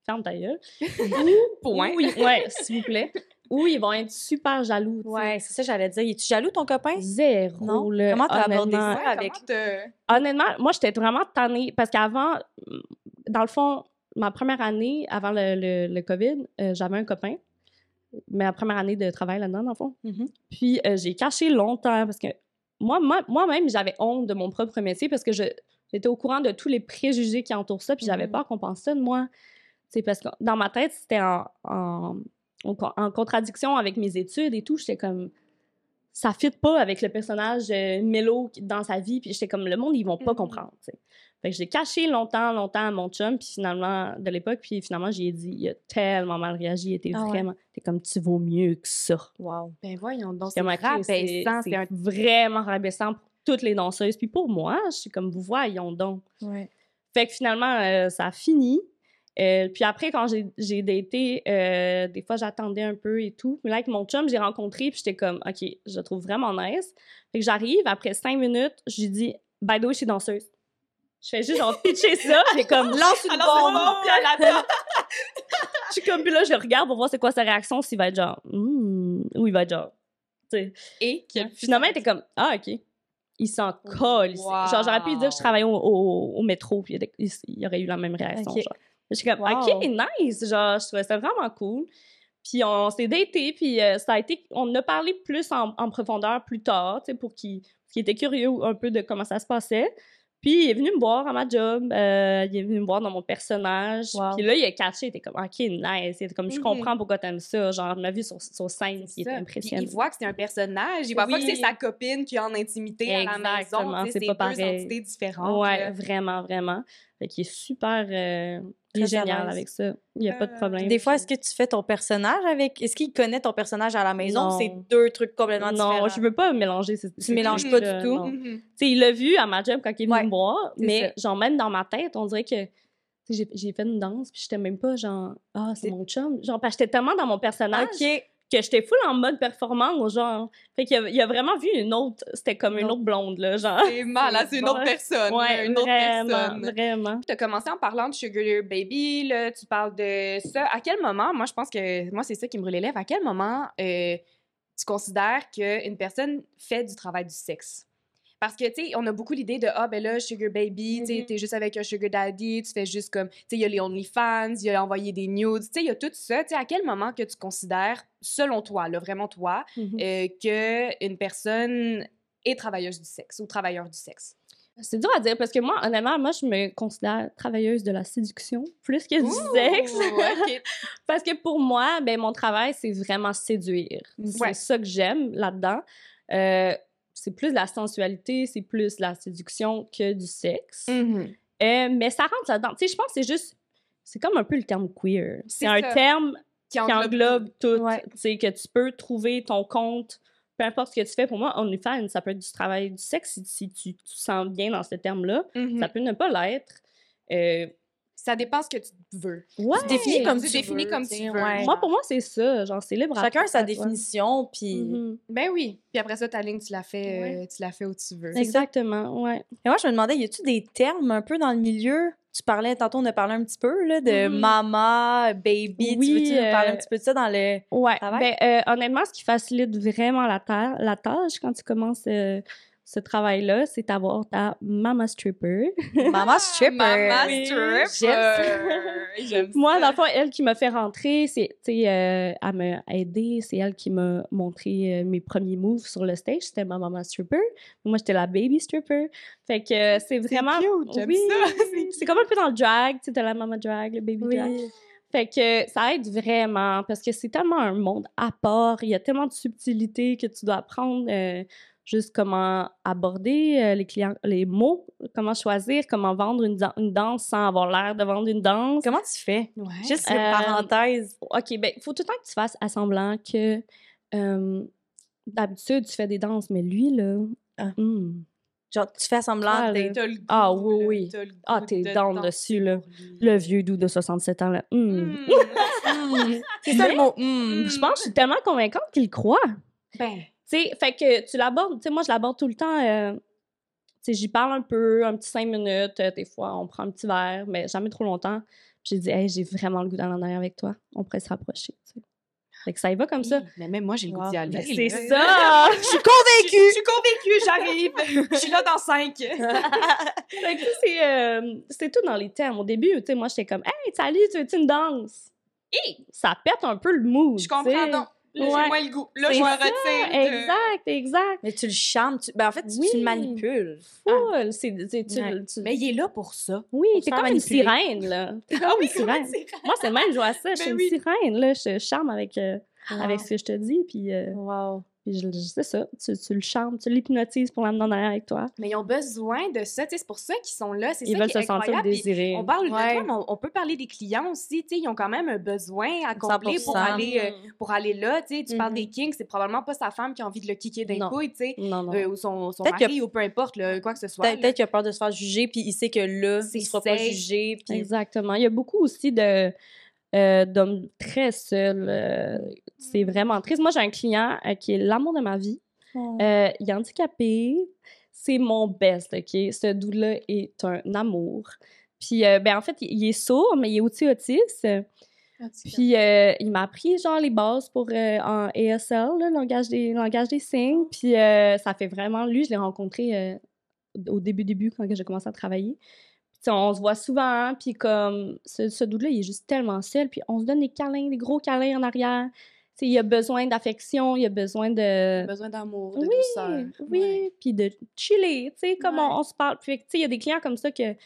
Ferme ta gueule. Point. Oui, ouais, s'il vous plaît. Ou ils vont être super jaloux. tu sais. Ouais, c'est ça, j'allais dire. Es-tu jaloux, ton copain? Zéro. Non? là, Comment t'as abordé ça? Avec- Honnêtement, moi, j'étais vraiment tannée parce qu'avant, dans le fond, ma première année, avant le, le, le COVID, euh, j'avais un copain. Ma première année de travail là-dedans, dans le fond. Mhm. Puis euh, j'ai caché longtemps parce que moi, moi- moi-même, j'avais honte de mon propre métier parce que je- j'étais au courant de tous les préjugés qui entourent ça, puis j'avais Mhm. peur qu'on pense ça de moi. C'est parce que dans ma tête, c'était en, en, en- contradiction avec mes études et tout. J'étais comme ça fit pas avec le personnage euh, qui- dans sa vie puis j'étais comme le monde ils vont pas Mhm. comprendre tu sais. fait que j'ai caché longtemps longtemps à mon chum puis finalement de l'époque puis finalement j'ai dit il a tellement mal réagi il était Ah ouais. vraiment t'es comme tu vaux mieux que ça Wow. Ben voyons donc, c'est rabaissant, c'est c'est un... vraiment rabaissant pour toutes les danseuses puis pour moi je suis comme vous voyons donc Ouais. fait que finalement, euh, ça a fini. Euh, puis après, quand j'ai- daté, euh, des fois, j'attendais un peu et tout. Mais là, avec mon chum, j'ai rencontré, puis j'étais comme, OK, je le trouve vraiment nice. Fait que j'arrive, après cinq minutes, je lui dis, by the way, je suis danseuse. Je fais juste genre pitcher ça, j'ai comme, Lance une Alors, c'est bombe! bon, puis elle attend. je suis comme, puis là, je regarde pour voir c'est quoi sa réaction, s'il va être genre, Hmm, ou il va être genre, tu sais. Et Finalement, était comme, ah, OK. Il s'en colle. ici. Genre, j'aurais pu lui dire que je travaillais au, au- au métro, puis il, y aurait eu la même réaction. Genre. J'étais comme, Wow. OK, nice. Genre, je trouvais ça vraiment cool. Puis on s'est daté, puis euh, ça a été, on a parlé plus en, en profondeur plus tard, tu sais, pour qu'il qu'il était curieux un peu de comment ça se passait. Puis il est venu me voir à ma job, euh, il est venu me voir dans mon personnage. Wow. Puis là, il a catché, il était comme, OK, nice. Il était comme, je Mhm. comprends pourquoi t'aimes ça. Genre, m'a vu sur, sur scène, puis il était Ça. impressionné. Puis il voit que c'est un personnage, il voit pas que c'est sa copine qui est en intimité à la maison. Exactement, c'est pas deux pareil. entités différentes. Ouais, là. vraiment, vraiment. Fait qu'il est super. euh, il est génial avec ça. Il n'y a pas de Euh, problème. Des fois, est-ce que tu fais ton personnage avec. Est-ce qu'il connaît ton personnage à la maison? Non. C'est deux trucs complètement Non, différents? je veux pas mélanger ces Tu mélanges pas du tout? Mhm. Tu sais, il l'a vu à ma job quand il est venu Ouais, me voir, mais genre même dans ma tête, on dirait que j'ai fait une danse puis j'étais même pas genre ah c'est C'est- mon chum genre parce que j'étais tellement dans mon personnage OK. Que j'étais full en mode performance genre fait qu'il a, il a vraiment vu une autre c'était comme une autre blonde là genre C'est malade, c'est une autre personne. ouais une autre personne. vraiment Tu as commencé en parlant de Sugar Baby, là, tu parles de ça. À quel moment, moi, je pense que moi, c'est ça qui me brûle les lèvres, à quel moment euh, tu considères qu'une personne fait du travail du sexe? Parce que, tu sais, on a beaucoup l'idée de, ah, ben là, Sugar Baby, tu sais, Mhm. t'es juste avec un Sugar Daddy, tu fais juste comme, tu sais, il y a les OnlyFans, il y a envoyer des nudes, tu sais, il y a tout ça. Tu sais, à quel moment que tu considères, selon toi, là, vraiment toi, euh, qu'une personne est travailleuse du sexe ou travailleur du sexe? c'est dur à dire parce que moi honnêtement moi je me considère travailleuse de la séduction plus que du Ouh, sexe. Parce que pour moi, ben, mon travail, c'est vraiment séduire. Ouais. C'est ça que j'aime là-dedans. Euh, c'est plus de la sensualité, c'est plus de la séduction que du sexe. Mhm. Euh, mais ça rentre là-dedans. Tu sais, je pense que c'est juste... C'est comme un peu le terme queer. C'est un terme qui englobe tout. Ouais. Tu sais, que tu peux trouver ton compte, peu importe ce que tu fais. Pour moi, OnlyFans, ça peut être du travail du sexe si, si tu te sens bien dans ce terme-là. Mhm. Ça peut ne pas l'être. Euh, Ça dépend ce que tu veux. ouais. Tu définis comme tu tu définis veux, comme tu veux. ouais. Moi, pour moi, c'est ça. Genre, c'est libre Chacun a sa à toi. définition, puis... Mhm. Ben oui. Puis après ça, ta ligne, tu la fais, Ouais. euh, tu la fais où tu veux. Exactement, ouais. Et moi, je me demandais, y a-tu des termes un peu dans le milieu? Tu parlais, tantôt, on a parlé un petit peu, là, de Mhm. mama, baby. Oui, tu veux-tu nous parler un euh, petit peu de ça dans le... Ouais. Travail? Ben, euh, honnêtement, ce qui facilite vraiment la, ta- la tâche quand tu commences euh, ce travail-là, c'est d'avoir ta mama stripper. Mama stripper. Mama Oui, stripper. Moi, dans le fond, elle qui m'a fait rentrer, c'est, euh, elle m'a aidée, c'est elle qui m'a montré euh, mes premiers moves sur le stage, c'était ma mama stripper. Moi, j'étais la baby stripper. Fait que euh, c'est vraiment... cute, oui, c'est comme un peu dans le drag, tu sais, la mama drag, le baby drag. Fait que ça aide vraiment parce que c'est tellement un monde à part. Il y a tellement de subtilités que tu dois apprendre euh, juste comment aborder euh, les clients, les mots, comment choisir, comment vendre une, dan- une danse sans avoir l'air de vendre une danse. Comment tu fais? Ouais. Juste Euh, une parenthèse. OK, ben, il faut tout le temps que tu fasses à semblant que euh, d'habitude, tu fais des danses, mais lui, là, Ah. hmm, Genre, tu fais semblant Ah, le Ah, oui, oui. le Ah, t'es down dessus, là. le vieux doux de 67 ans, là. hmm. Mm. Hmm. C'est ça le mot. Je pense que je suis tellement convaincante qu'il croit. Ben, Tu sais, fait que tu l'abordes, tu sais, moi, je l'aborde tout le temps. euh, tu sais, j'y parle un peu, un petit cinq minutes. euh, des fois, on prend un petit verre, mais jamais trop longtemps. J'ai dit, hey, j'ai vraiment le goût d'aller en arrière avec toi. On pourrait se rapprocher, tu sais. Fait que ça y va comme ça. Mais même moi, j'ai le goût Wow. d'y aller. Ben, c'est ça! Je suis convaincue! Je suis convaincue, j'arrive. Je suis là dans cinq. Fait que c'est, euh, c'est tout dans les termes. Au début, tu sais, moi, j'étais comme, hey, salut, tu veux-tu une danse? Et ça pète un peu le mood. Je comprends, non. Là, Ouais. moins le goût. Là, je me retire. de- Exact, exact. Mais tu le charmes. Tu... Ben, en fait, tu, Oui. tu le manipules. Full. C'est, c'est- tu- Ouais. tu- Mais il est là pour ça. oui, t'es faire comme une sirène, là. T'es comme Ah oui, une sirène. c'est Moi, c'est le même, je vois ça. Je suis Ben une oui. sirène, là. Je charme avec, euh, avec ce que je te dis. Puis, euh, Wow. Puis je, je- c'est ça. Tu, tu le charmes, tu l'hypnotises pour l'amener en arrière avec toi. Mais ils ont besoin de ça. tu sais, C'est pour ça qu'ils sont là. C'est Ils ça veulent qui est se sentir incroyable. Désirés. On parle de toi, mais on, on peut parler des clients aussi. tu sais, Ils ont quand même un besoin à combler pour 100%. aller, euh, pour aller là. tu sais. Tu parles Mhm. des kings, c'est probablement pas sa femme qui a envie de le kicker d'un coup, euh, ou son, son mari, ou peu importe, là, quoi que ce soit. Peut-être qu'il a peur de se faire juger, puis il sait que là, C'est il ne sera pas jugé. Puis... Exactement. Il y a beaucoup aussi de euh, d'hommes très seuls. euh, c'est vraiment triste. Moi, j'ai un client euh, qui est l'amour de ma vie. Euh, il est handicapé. C'est mon best, OK? Ce doux-là est un amour. Puis, euh, ben, en fait, il il est sourd, mais il est aussi autiste. Puis, euh, il m'a appris, genre, les bases pour euh, en ASL, là, langage, des, langage des signes. Puis, euh, ça fait vraiment... Lui, je l'ai rencontré au début, début, quand j'ai commencé à travailler. Puis, on se voit souvent, puis comme, ce, ce dude-là, il est juste tellement seul, puis on se donne des câlins, des gros câlins en arrière. Il a besoin d'affection, il a besoin de... Besoin d'amour, de Oui, douceur. oui, puis de chiller, tu sais, comme on, Ouais. on se parle. Puis, tu sais, il y a des clients comme ça que, tu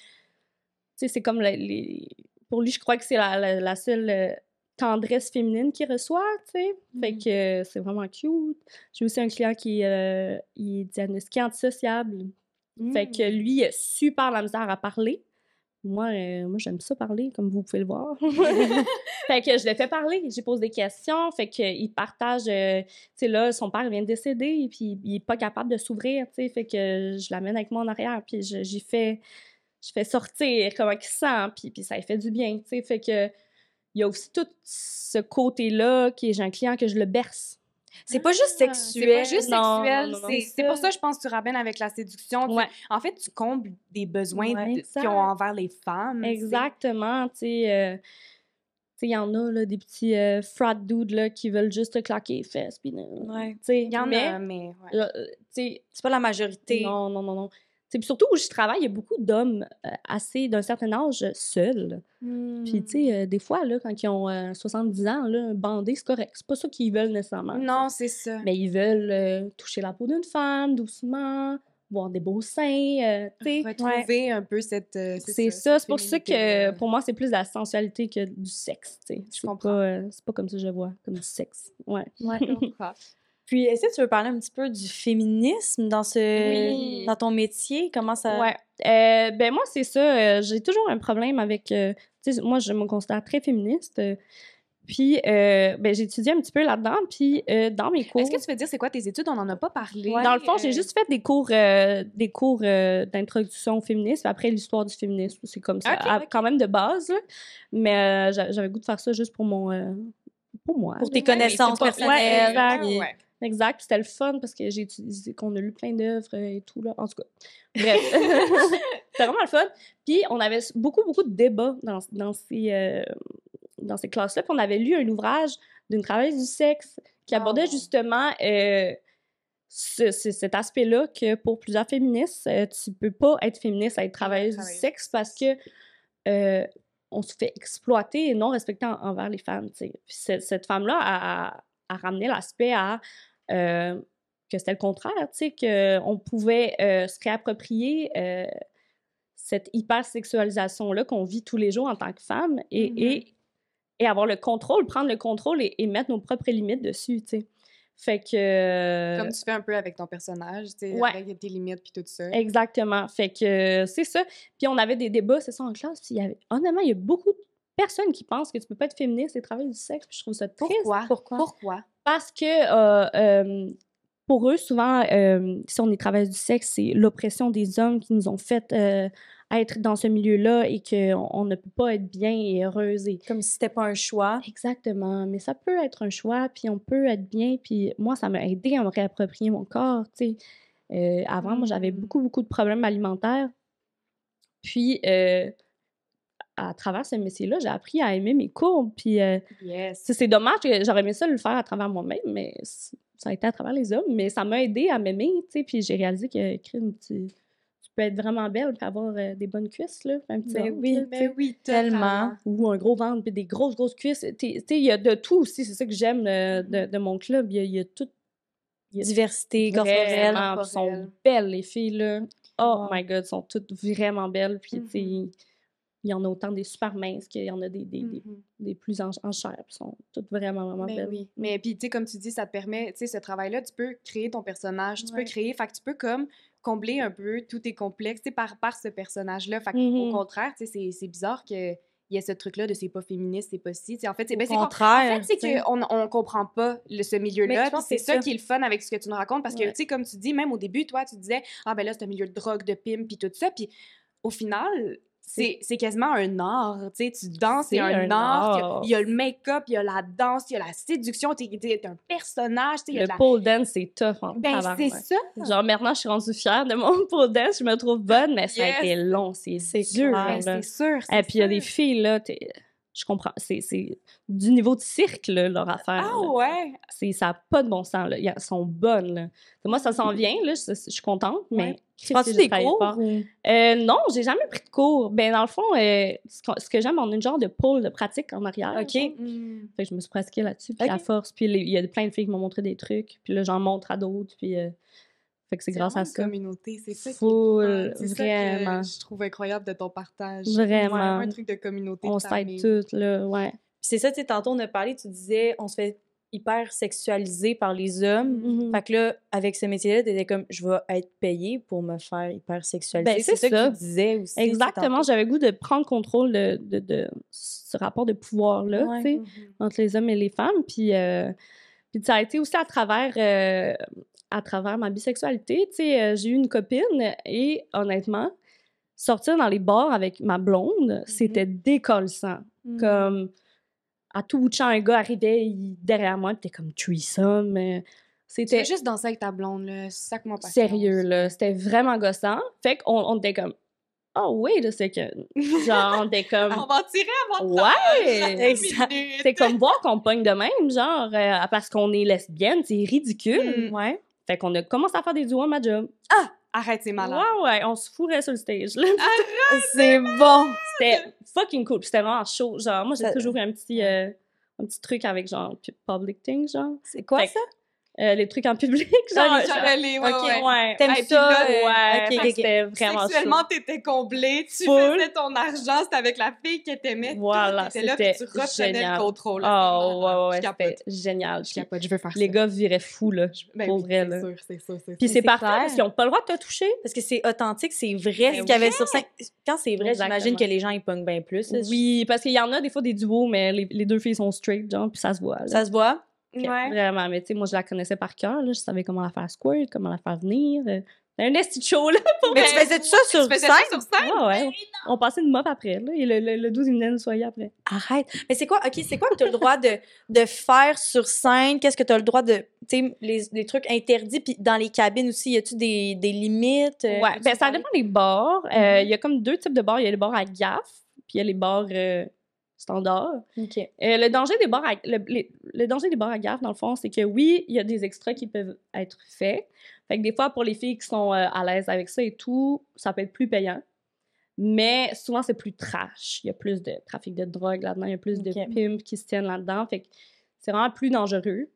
sais, c'est comme les, les- Pour lui, je crois que c'est la, la, la seule euh, tendresse féminine qu'il reçoit, tu sais. Fait Mhm. que euh, c'est vraiment cute. J'ai aussi un client qui euh, il est diagnostiqué antisociable. Fait Mm. que lui, il a super la misère à parler. Moi, euh, moi j'aime ça parler, comme vous pouvez le voir. fait que je le fais parler, j'ai posé des questions, fait qu'il partage, euh, tu sais, là, son père vient de décéder, puis il est pas capable de s'ouvrir, tu sais, fait que je l'amène avec moi en arrière, puis je- j'y fais, je fais sortir comment il se sent, puis, puis ça lui fait du bien, tu sais, fait que il y a aussi tout ce côté-là qui est, j'ai un client que je le berce. C'est pas juste C'est sexuel. pas juste Non, sexuel. non, non, c'est- c'est C'est ça. pour ça que je pense que tu ramènes avec la séduction. Tu-. En fait, tu combles des besoins Ouais, qu'ils ont envers les femmes. Exactement, tu sais. euh, tu sais, il y en a, là, des petits euh, frat dudes, là, qui veulent juste te claquer les fesses, puis... euh, Ouais. Il y en mais, a, mais... ouais. C'est pas la majorité. non, non, non, non. Puis surtout où je travaille, il y a beaucoup d'hommes euh, assez d'un certain âge seuls. Puis, tu sais, euh, des fois, là, quand ils ont euh, 70 ans, là, bandés, c'est correct. C'est pas ça qu'ils veulent nécessairement. Non, c'est ça. Mais ils veulent euh, toucher la peau d'une femme doucement, voir des beaux seins, euh, tu sais. Retrouver un peu cette... euh, C'est ça, c'est pour ça que pour moi, c'est plus de la sensualité que du sexe, tu sais. Je C'est comprends. pas, euh, c'est pas comme ça que je vois, comme du sexe. Ouais. Ouais. Puis, est-ce que tu veux parler un petit peu du féminisme dans ce Oui. dans ton métier? Comment ça. Ouais. Euh, ben moi, c'est ça. euh, j'ai toujours un problème avec... euh, tu sais, moi, je me considère très féministe. euh, puis, euh, ben, j'ai étudié un petit peu là-dedans. Puis, euh, dans mes cours... Est-ce que tu veux dire c'est quoi tes études? On n'en a pas parlé. Dans le fond, j'ai juste fait des cours, euh, des cours euh, d'introduction au féminisme, puis après l'histoire du féminisme. C'est comme ça, à- quand même de base. là. Mais euh, j'a- j'avais le goût de faire ça juste pour mon, euh, pour moi. Pour tes Ouais, connaissances personnelles. Ouais, exact. Exact. C'était le fun parce que j'ai utilisé, qu'on a lu plein d'œuvres et tout là. En tout cas, bref, c'était vraiment le fun. Puis on avait beaucoup beaucoup de débats dans, dans ces euh, dans ces classes-là. Puis on avait lu un ouvrage d'une travailleuse du sexe qui abordait Oh. justement euh, ce- ce- cet aspect-là que pour plusieurs féministes, euh, tu peux pas être féministe à être travailleuse du sexe parce que euh, on se fait exploiter et non respecter en- envers les femmes. Puis ce- cette femme-là a, a- a ramené l'aspect à euh, que c'était le contraire, tu sais, qu'on pouvait euh, se réapproprier euh, cette hypersexualisation-là qu'on vit tous les jours en tant que femme et, Mhm. et, et avoir le contrôle, prendre le contrôle et, et mettre nos propres limites dessus, tu sais. Fait que... Comme tu fais un peu avec ton personnage, tu sais, Ouais. avec tes limites puis tout ça. Exactement. Fait que euh, c'est ça. Puis on avait des débats, c'est ça, en classe. Puis il y avait, honnêtement, il y a beaucoup de personnes qui pensent que tu peux pas être féministe et travailler du sexe. Puis je trouve ça triste. Pourquoi? Pourquoi? Pourquoi? Parce que euh, euh, pour eux, souvent, euh, si on est travailleuse du sexe, c'est l'oppression des hommes qui nous ont fait être dans ce milieu-là et qu'on on ne peut pas être bien et heureuse. Et... Comme si c'était pas un choix. Exactement. Mais ça peut être un choix, puis on peut être bien. Puis moi, ça m'a aidé à me réapproprier mon corps, tu sais. Euh, avant, moi, j'avais Mm. beaucoup, beaucoup de problèmes alimentaires. Puis, euh, à travers ce métier-là, j'ai appris à aimer mes courbes. Puis, euh, Yes. c'est dommage que j'aurais aimé ça le faire à travers moi-même, mais ça a été à travers les hommes. Mais ça m'a aidé à m'aimer, tu sais. Puis, j'ai réalisé que, crime, tu, tu peux être vraiment belle puis avoir euh, des bonnes cuisses, là. Un petit Ben ventre, oui, là. Ben oui, Tellement. Ou un gros ventre puis des grosses, grosses cuisses. Tu sais, il y a de tout aussi. C'est ça que j'aime euh, de, de mon club. Il y a, il y a tout. y a Diversité corporelle. Sont belles, les filles, là. Oh Wow. my God, sont toutes vraiment belles. Puis, tu sais, Mhm. Il y en a autant des super minces qu'il y en a des, des, des, des plus en, en chair. Puis sont toutes vraiment, vraiment Ben belles. oui. Mais puis, tu sais, comme tu dis, ça te permet, tu sais, ce travail-là, tu peux créer ton personnage, tu Ouais. peux créer, fait que tu peux comme combler un peu tous tes complexes, tu sais, par, par ce personnage-là. Fait que, au contraire, tu sais, c'est- bizarre que il y a ce truc-là de c'est pas féministe, c'est pas si. En fait, c'est ben, contraire. En fait, c'est qu'on on comprend pas le, ce milieu-là. je puis pense C'est ça ça. qui est le fun avec ce que tu nous racontes. Parce que, Ouais. tu sais, comme tu dis, même au début, toi, tu disais, ah ben là, c'est un milieu de drogue, de pimp, puis tout ça. Puis au final, c'est quasiment un art. Tu sais, tu danses, c'est un, un art. Il y a, il y a le make-up, il y a la danse, il y a la séduction. Tu es un personnage. tu sais, Il y a Le la... pole dance, c'est tough en Ben, c'est ça. Genre, maintenant, je suis rendue fière de mon pole dance. Je me trouve bonne, mais ça Yes. a été long. C'est dur. Ben, c'est sûr. Et puis, il y a des filles, là, je comprends. C'est du niveau de cirque, là, leur affaire. Ah là. ouais? C'est, ça n'a pas de bon sens. Là. Ils sont bonnes. Là. Moi, ça s'en vient. Là. Je, je suis contente, mais... Ouais. Christ, Prends-tu des cours? ou- Euh, non, j'ai jamais pris de cours. Ben, dans le fond, euh, ce, que j'aime, on a une genre de pôle de pratique en arrière. OK. Mm. Fait que je me suis pratiquée là-dessus, puis à force. Puis il y a plein de filles qui m'ont montré des trucs, puis là, j'en montre à d'autres, puis... euh, fait que c'est grâce à vraiment une ça. communauté, c'est ça qui est Full, fun. C'est ça que vraiment. je trouve incroyable de ton partage. Vraiment. Ouais, un truc de communauté. On de s'aide toutes, là, ouais. Puis c'est ça, tu sais, tantôt, on a parlé, tu disais, on se fait hyper sexualisé par les hommes. Mhm. Fait que là, avec ce métier-là, t'étais comme, je vais être payée pour me faire hyper sexualiser. Ben, c'est ça, ça. que tu disais aussi. Exactement, j'avais le goût de prendre contrôle de, de, de ce rapport de pouvoir-là, Ouais. tu sais, Mhm. entre les hommes et les femmes. Puis, euh, puis ça a été aussi à travers, euh, à travers ma bisexualité. Tu sais, euh, j'ai eu une copine et honnêtement, sortir dans les bars avec ma blonde, c'était décollissant. Mhm. Comme à tout bout de champ, un gars arrivait il- derrière moi, t'es comme threesome. euh, Tu C'était juste danser avec ta blonde, là. Sac-moi pas. sérieux, là. C'était vraiment gossant. Fait qu'on on était comme, oh wait, là, c'est que. Genre, on était comme. On va tirer à votre Ouais! Exact. C'est comme voir qu'on pogne de même, genre, euh, parce qu'on est lesbienne, c'est ridicule. Mm. Ouais. Fait qu'on a commencé à faire des duos à ma job. Arrête, c'est malade. Ouais, ouais, on se fourrait sur le stage. là. C'est bon. C'était fucking cool. C'était vraiment chaud. Genre, moi, j'ai toujours eu un petit, euh, un petit truc avec, genre, pu- public thing, genre. C'est quoi Fait ça? Euh, les trucs en public, Genre, les genre- gens, les- ouais, Ok, ouais. Ouais. T'aimes ça? là, euh, Ouais, ok, fait ok, que ok. c'était vraiment Sexuellement, t'étais comblé, tu Full. faisais ton argent, c'était avec la fille que t'aimais. Voilà, t'étais là, puis c'était tu reprenais génial. le contrôle. Oh, là, c'est ouais, ouais, Je ouais, c'était génial. Je capote, je veux faire ça. Les gars viraient fous, là. Ben pour oui, vrai, c'est là. sûr, c'est sûr, c'est Puis sûr. c'est c'est parfait parce qu'ils n'ont pas le droit de te toucher. Parce que c'est authentique, c'est vrai Ben ce qu'il y avait sur scène. Quand c'est vrai, j'imagine que les gens ils pognent bien plus. Oui, parce qu'il y en a des fois des duos, mais les, deux filles sont straight, genre, puis ça se voit. là. Ça se voit? Vraiment, mais tu sais, moi, je la connaissais par cœur, là. Je savais comment la faire squirt, comment la faire venir. euh. C'était un esti show, là. Pour Mais tu faisais tout ça sur Tu faisais scène? ça sur scène? Ouais, ouais. On passait une mop après, là. Et le, le, le 12, il venait nous soigner après. Arrête. Mais c'est quoi, OK, c'est quoi que tu as le droit de, de faire sur scène? Qu'est-ce que tu as le droit de. Tu sais, les, les trucs interdits. Puis dans les cabines aussi, y a-tu des, des limites? euh, Ouais, ben ça dépend des bars. Euh, Il Mhm. y a comme deux types de bars. Il y a les bars à gaffe, puis il y a les bars euh, standards. OK. Euh, le danger des bars à, le, les- le danger des bars à gaffe, dans le fond, c'est que oui, il y a des extras qui peuvent être faits. Fait que des fois, pour les filles qui sont euh, à l'aise avec ça et tout, ça peut être plus payant. Mais souvent, c'est plus trash. Il y a plus de trafic de drogue là-dedans, il y a plus de pimps qui se tiennent là-dedans. Fait que c'est vraiment plus dangereux.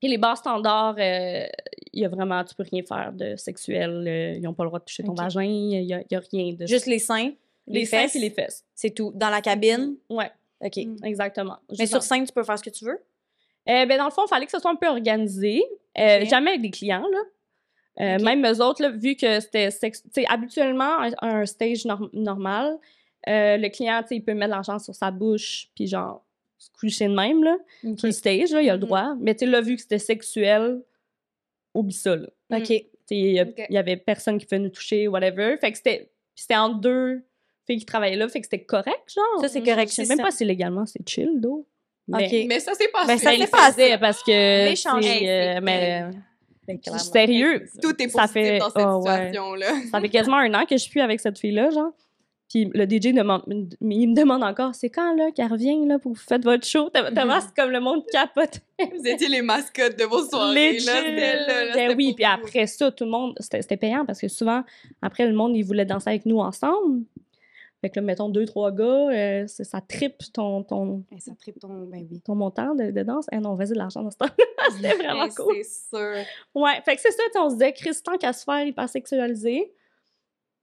Puis les bars standards, euh, il y a vraiment, tu peux rien faire de sexuel. ils n'ont pas le droit de toucher ton vagin. Il y a, a rien de Juste les seins, les, les seins fesses, et les fesses. c'est tout. Dans la cabine? Ouais, OK. Mm. exactement. Mais sur dans- scène, tu peux faire ce que tu veux? Euh, ben, dans le fond, il fallait que ce soit un peu organisé. Euh, Ok. Jamais avec des clients, là. Euh, Ok. Même eux autres, là, vu que c'était... sex- tu sais, habituellement, un, un stage nor- normal, euh, le client, tu sais, il peut mettre l'argent sur sa bouche, puis genre, se coucher de même, là. Sur le stage, là, il a le Mhm. droit. Mais tu là, vu que c'était sexuel, oublie ça, là. OK. Tu sais, il y, Ok. y avait personne qui venait nous toucher, whatever. Fait que c'était... puis c'était entre deux filles qui travaillaient là, fait que c'était correct, genre. Ça, c'est correct. Je sais même ça. pas si légalement c'est chill, d'eau. Mais ça, c'est passé. Ben, ça Ben, s'est passé. parce que. L'échange. euh, mais. Ben, clairement. Sérieux. Tout est Ça positif fait- dans cette oh, ouais. situation-là. Ça fait quasiment un an que je suis avec cette fille-là, genre. Puis le DJ demande, il me demande encore, c'est quand là qu'elle revient là pour que vous faites votre show? T'as t'as Mhm. c'est comme le monde capote. Vous étiez les mascottes de vos soirées. Legit. là, là, là, Ben oui, puis vous. après ça, tout le monde, c'était c'était payant parce que souvent, après, le monde, il voulait danser avec nous ensemble. Fait que là, mettons deux, trois gars, euh, ça, tripe ton, ton, Eh, ça ton... Ben oui. ton montant de, de danse. Eh non, vas-y, de l'argent dans ce temps-là. C'était vraiment cool. C'est sûr. Ouais, fait que c'est ça, on se disait, Chris, tant qu'à se faire hypersexualiser,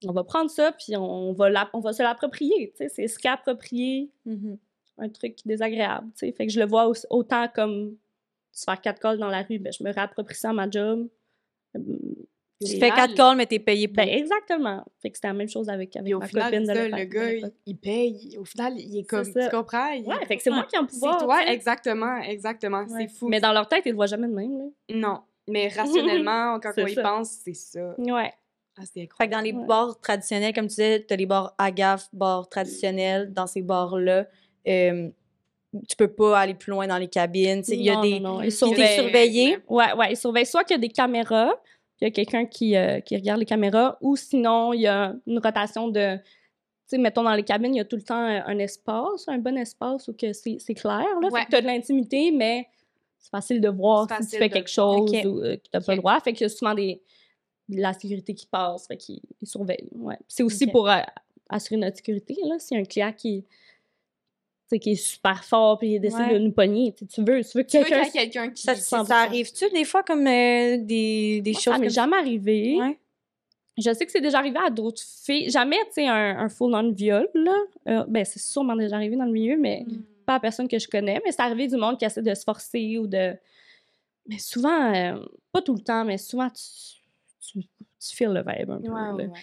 on va prendre ça, puis on va, la- on va se l'approprier, tu sais, c'est se qu'approprier Mhm. un truc désagréable, tu sais. Fait que je le vois autant comme se faire quatre calls dans la rue, ben je me réapproprie ça à ma job. Tu c'est- fais quatre calls, mais t'es payé pour. Ben exactement. Fait que c'était la même chose avec, avec au ma final, copine de ça, l'époque- le gars, il, paye. Au final, il est comme... ça. Tu comprends? Il- Ouais, fait que c'est moi qui ai en C'est pouvoir. toi, tu sais. exactement, exactement. Ouais. C'est fou. Mais dans leur tête, ils le voient jamais de même, là. Non. Mais rationnellement, quand C'est on y pense, c'est ça. Ouais. Ah, c'est Fait que incroyable. dans les Ouais. bars traditionnels, comme tu disais, t'as les bars agaf, bars traditionnels. Dans ces bars-là, euh, tu peux pas aller plus loin dans les cabines. Il y a Non, des. non, non, Puis Ils t'es surveillent. surveillé. Ouais, ouais, ils surveillent soit qu'il y a des caméras, puis il y a quelqu'un qui, euh, qui regarde les caméras, ou sinon, il y a une rotation de sais, mettons, dans les cabines, il y a tout le temps un, un espace, un bon espace où que c'est clair, là. Ouais. Fait que t'as de l'intimité, mais c'est facile de voir si tu fais de- quelque chose Ok. ou euh, que t'as Ok. pas le droit. Fait qu'il y a souvent des, de la sécurité qui passe, fait qu'ils ils surveillent, ouais. C'est aussi pour euh, assurer notre sécurité, là. Si un client qui, tu qui est super fort puis il décide Ouais. de nous pogner, tu veux, tu veux que quelqu'un... quelqu'un qui... Ça, ça, 100%. arrive-tu des fois comme euh, des, des Moi, choses ça m'est comme jamais arrivé. Ouais. Je sais que c'est déjà arrivé à d'autres filles. Jamais, tu sais, un, un full-on viol, là. Euh, ben, c'est sûrement déjà arrivé dans le milieu, mais Mm. pas à personne que je connais. Mais c'est arrivé du monde qui essaie de se forcer ou de... Mais souvent, euh, pas tout le temps, mais souvent, tu, tu, tu feels le vibe un peu, Ouais, ouais, là.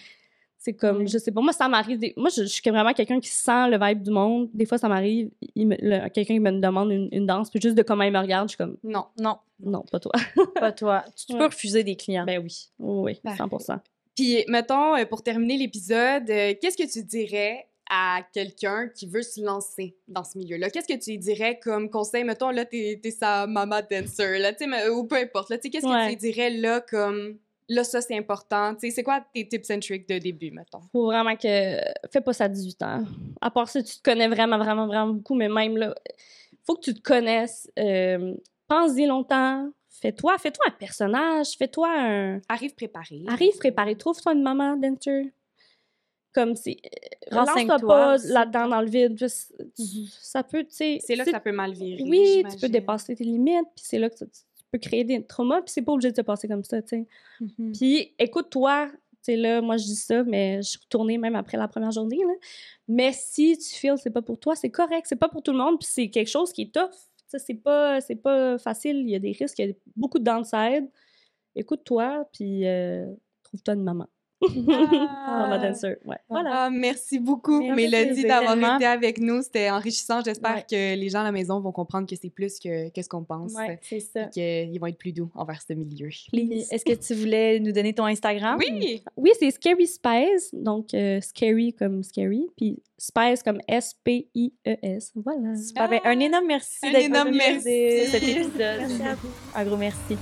C'est comme, je sais pas, moi, ça m'arrive... des- Moi, je, je suis vraiment quelqu'un qui sent le vibe du monde. Des fois, ça m'arrive, quelqu'un qui me demande une, une danse, puis juste de comment il me regarde, je suis comme, Non. Non, non, pas toi. pas toi. Tu peux Ouais. refuser des clients. ben oui, oui, oui, 100%. Puis, mettons, euh, pour terminer l'épisode, euh, qu'est-ce que tu dirais à quelqu'un qui veut se lancer dans ce milieu-là? Qu'est-ce que tu lui dirais comme conseil? Mettons, là, t'es, t'es sa maman dancer, là, tu sais, ou peu importe, là, tu sais, qu'est-ce que tu lui dirais là comme, là, ça, c'est important, tu sais, c'est quoi tes tips and tricks de début, mettons? faut vraiment que. Fais pas ça à 18 ans. À part ça, tu te connais vraiment, vraiment, vraiment beaucoup, mais même là, faut que tu te connaisses. Euh, Pense-y longtemps. Fais-toi, fais-toi un personnage. Fais-toi un. Arrive préparé. Arrive préparé. Trouve-toi une maman dancer. Comme c'est. euh, Renseigne-toi Lance-toi pas là-dedans dans le vide. Juste, tu- Ça peut, tu sais. C'est là que ça peut mal virer. Oui, tu peux dépasser tes limites, puis c'est là que tu, tu peux créer des traumas, puis c'est pas obligé de se passer comme ça, tu sais. Mhm. Puis écoute-toi, tu sais, là, moi je dis ça, mais je suis retournée même après la première journée, là. Mais si tu feels c'est pas pour toi, c'est correct, c'est pas pour tout le monde, puis c'est quelque chose qui est tough. Tu sais, c'est pas, c'est pas facile, il y a des risques, il y a beaucoup de downside. Écoute-toi, puis euh, trouve-toi une maman. Ah. dancer, ouais. Voilà. Ah, merci beaucoup, Merci, Mélodie, d'avoir été avec nous. C'était enrichissant. J'espère Ouais. que les gens à la maison vont comprendre que c'est plus que, que ce qu'on pense. Ouais, c'est ça. et qu'ils vont être plus doux envers ce milieu. Est-ce que tu voulais nous donner ton Instagram? Oui! Oui, c'est Scary Spice, donc euh, scary comme scary, puis Spice comme S-P-I-E-S. Voilà. Super. Ben, un énorme merci Un d'être énorme venu merci. cet épisode. Merci à vous. Un gros merci.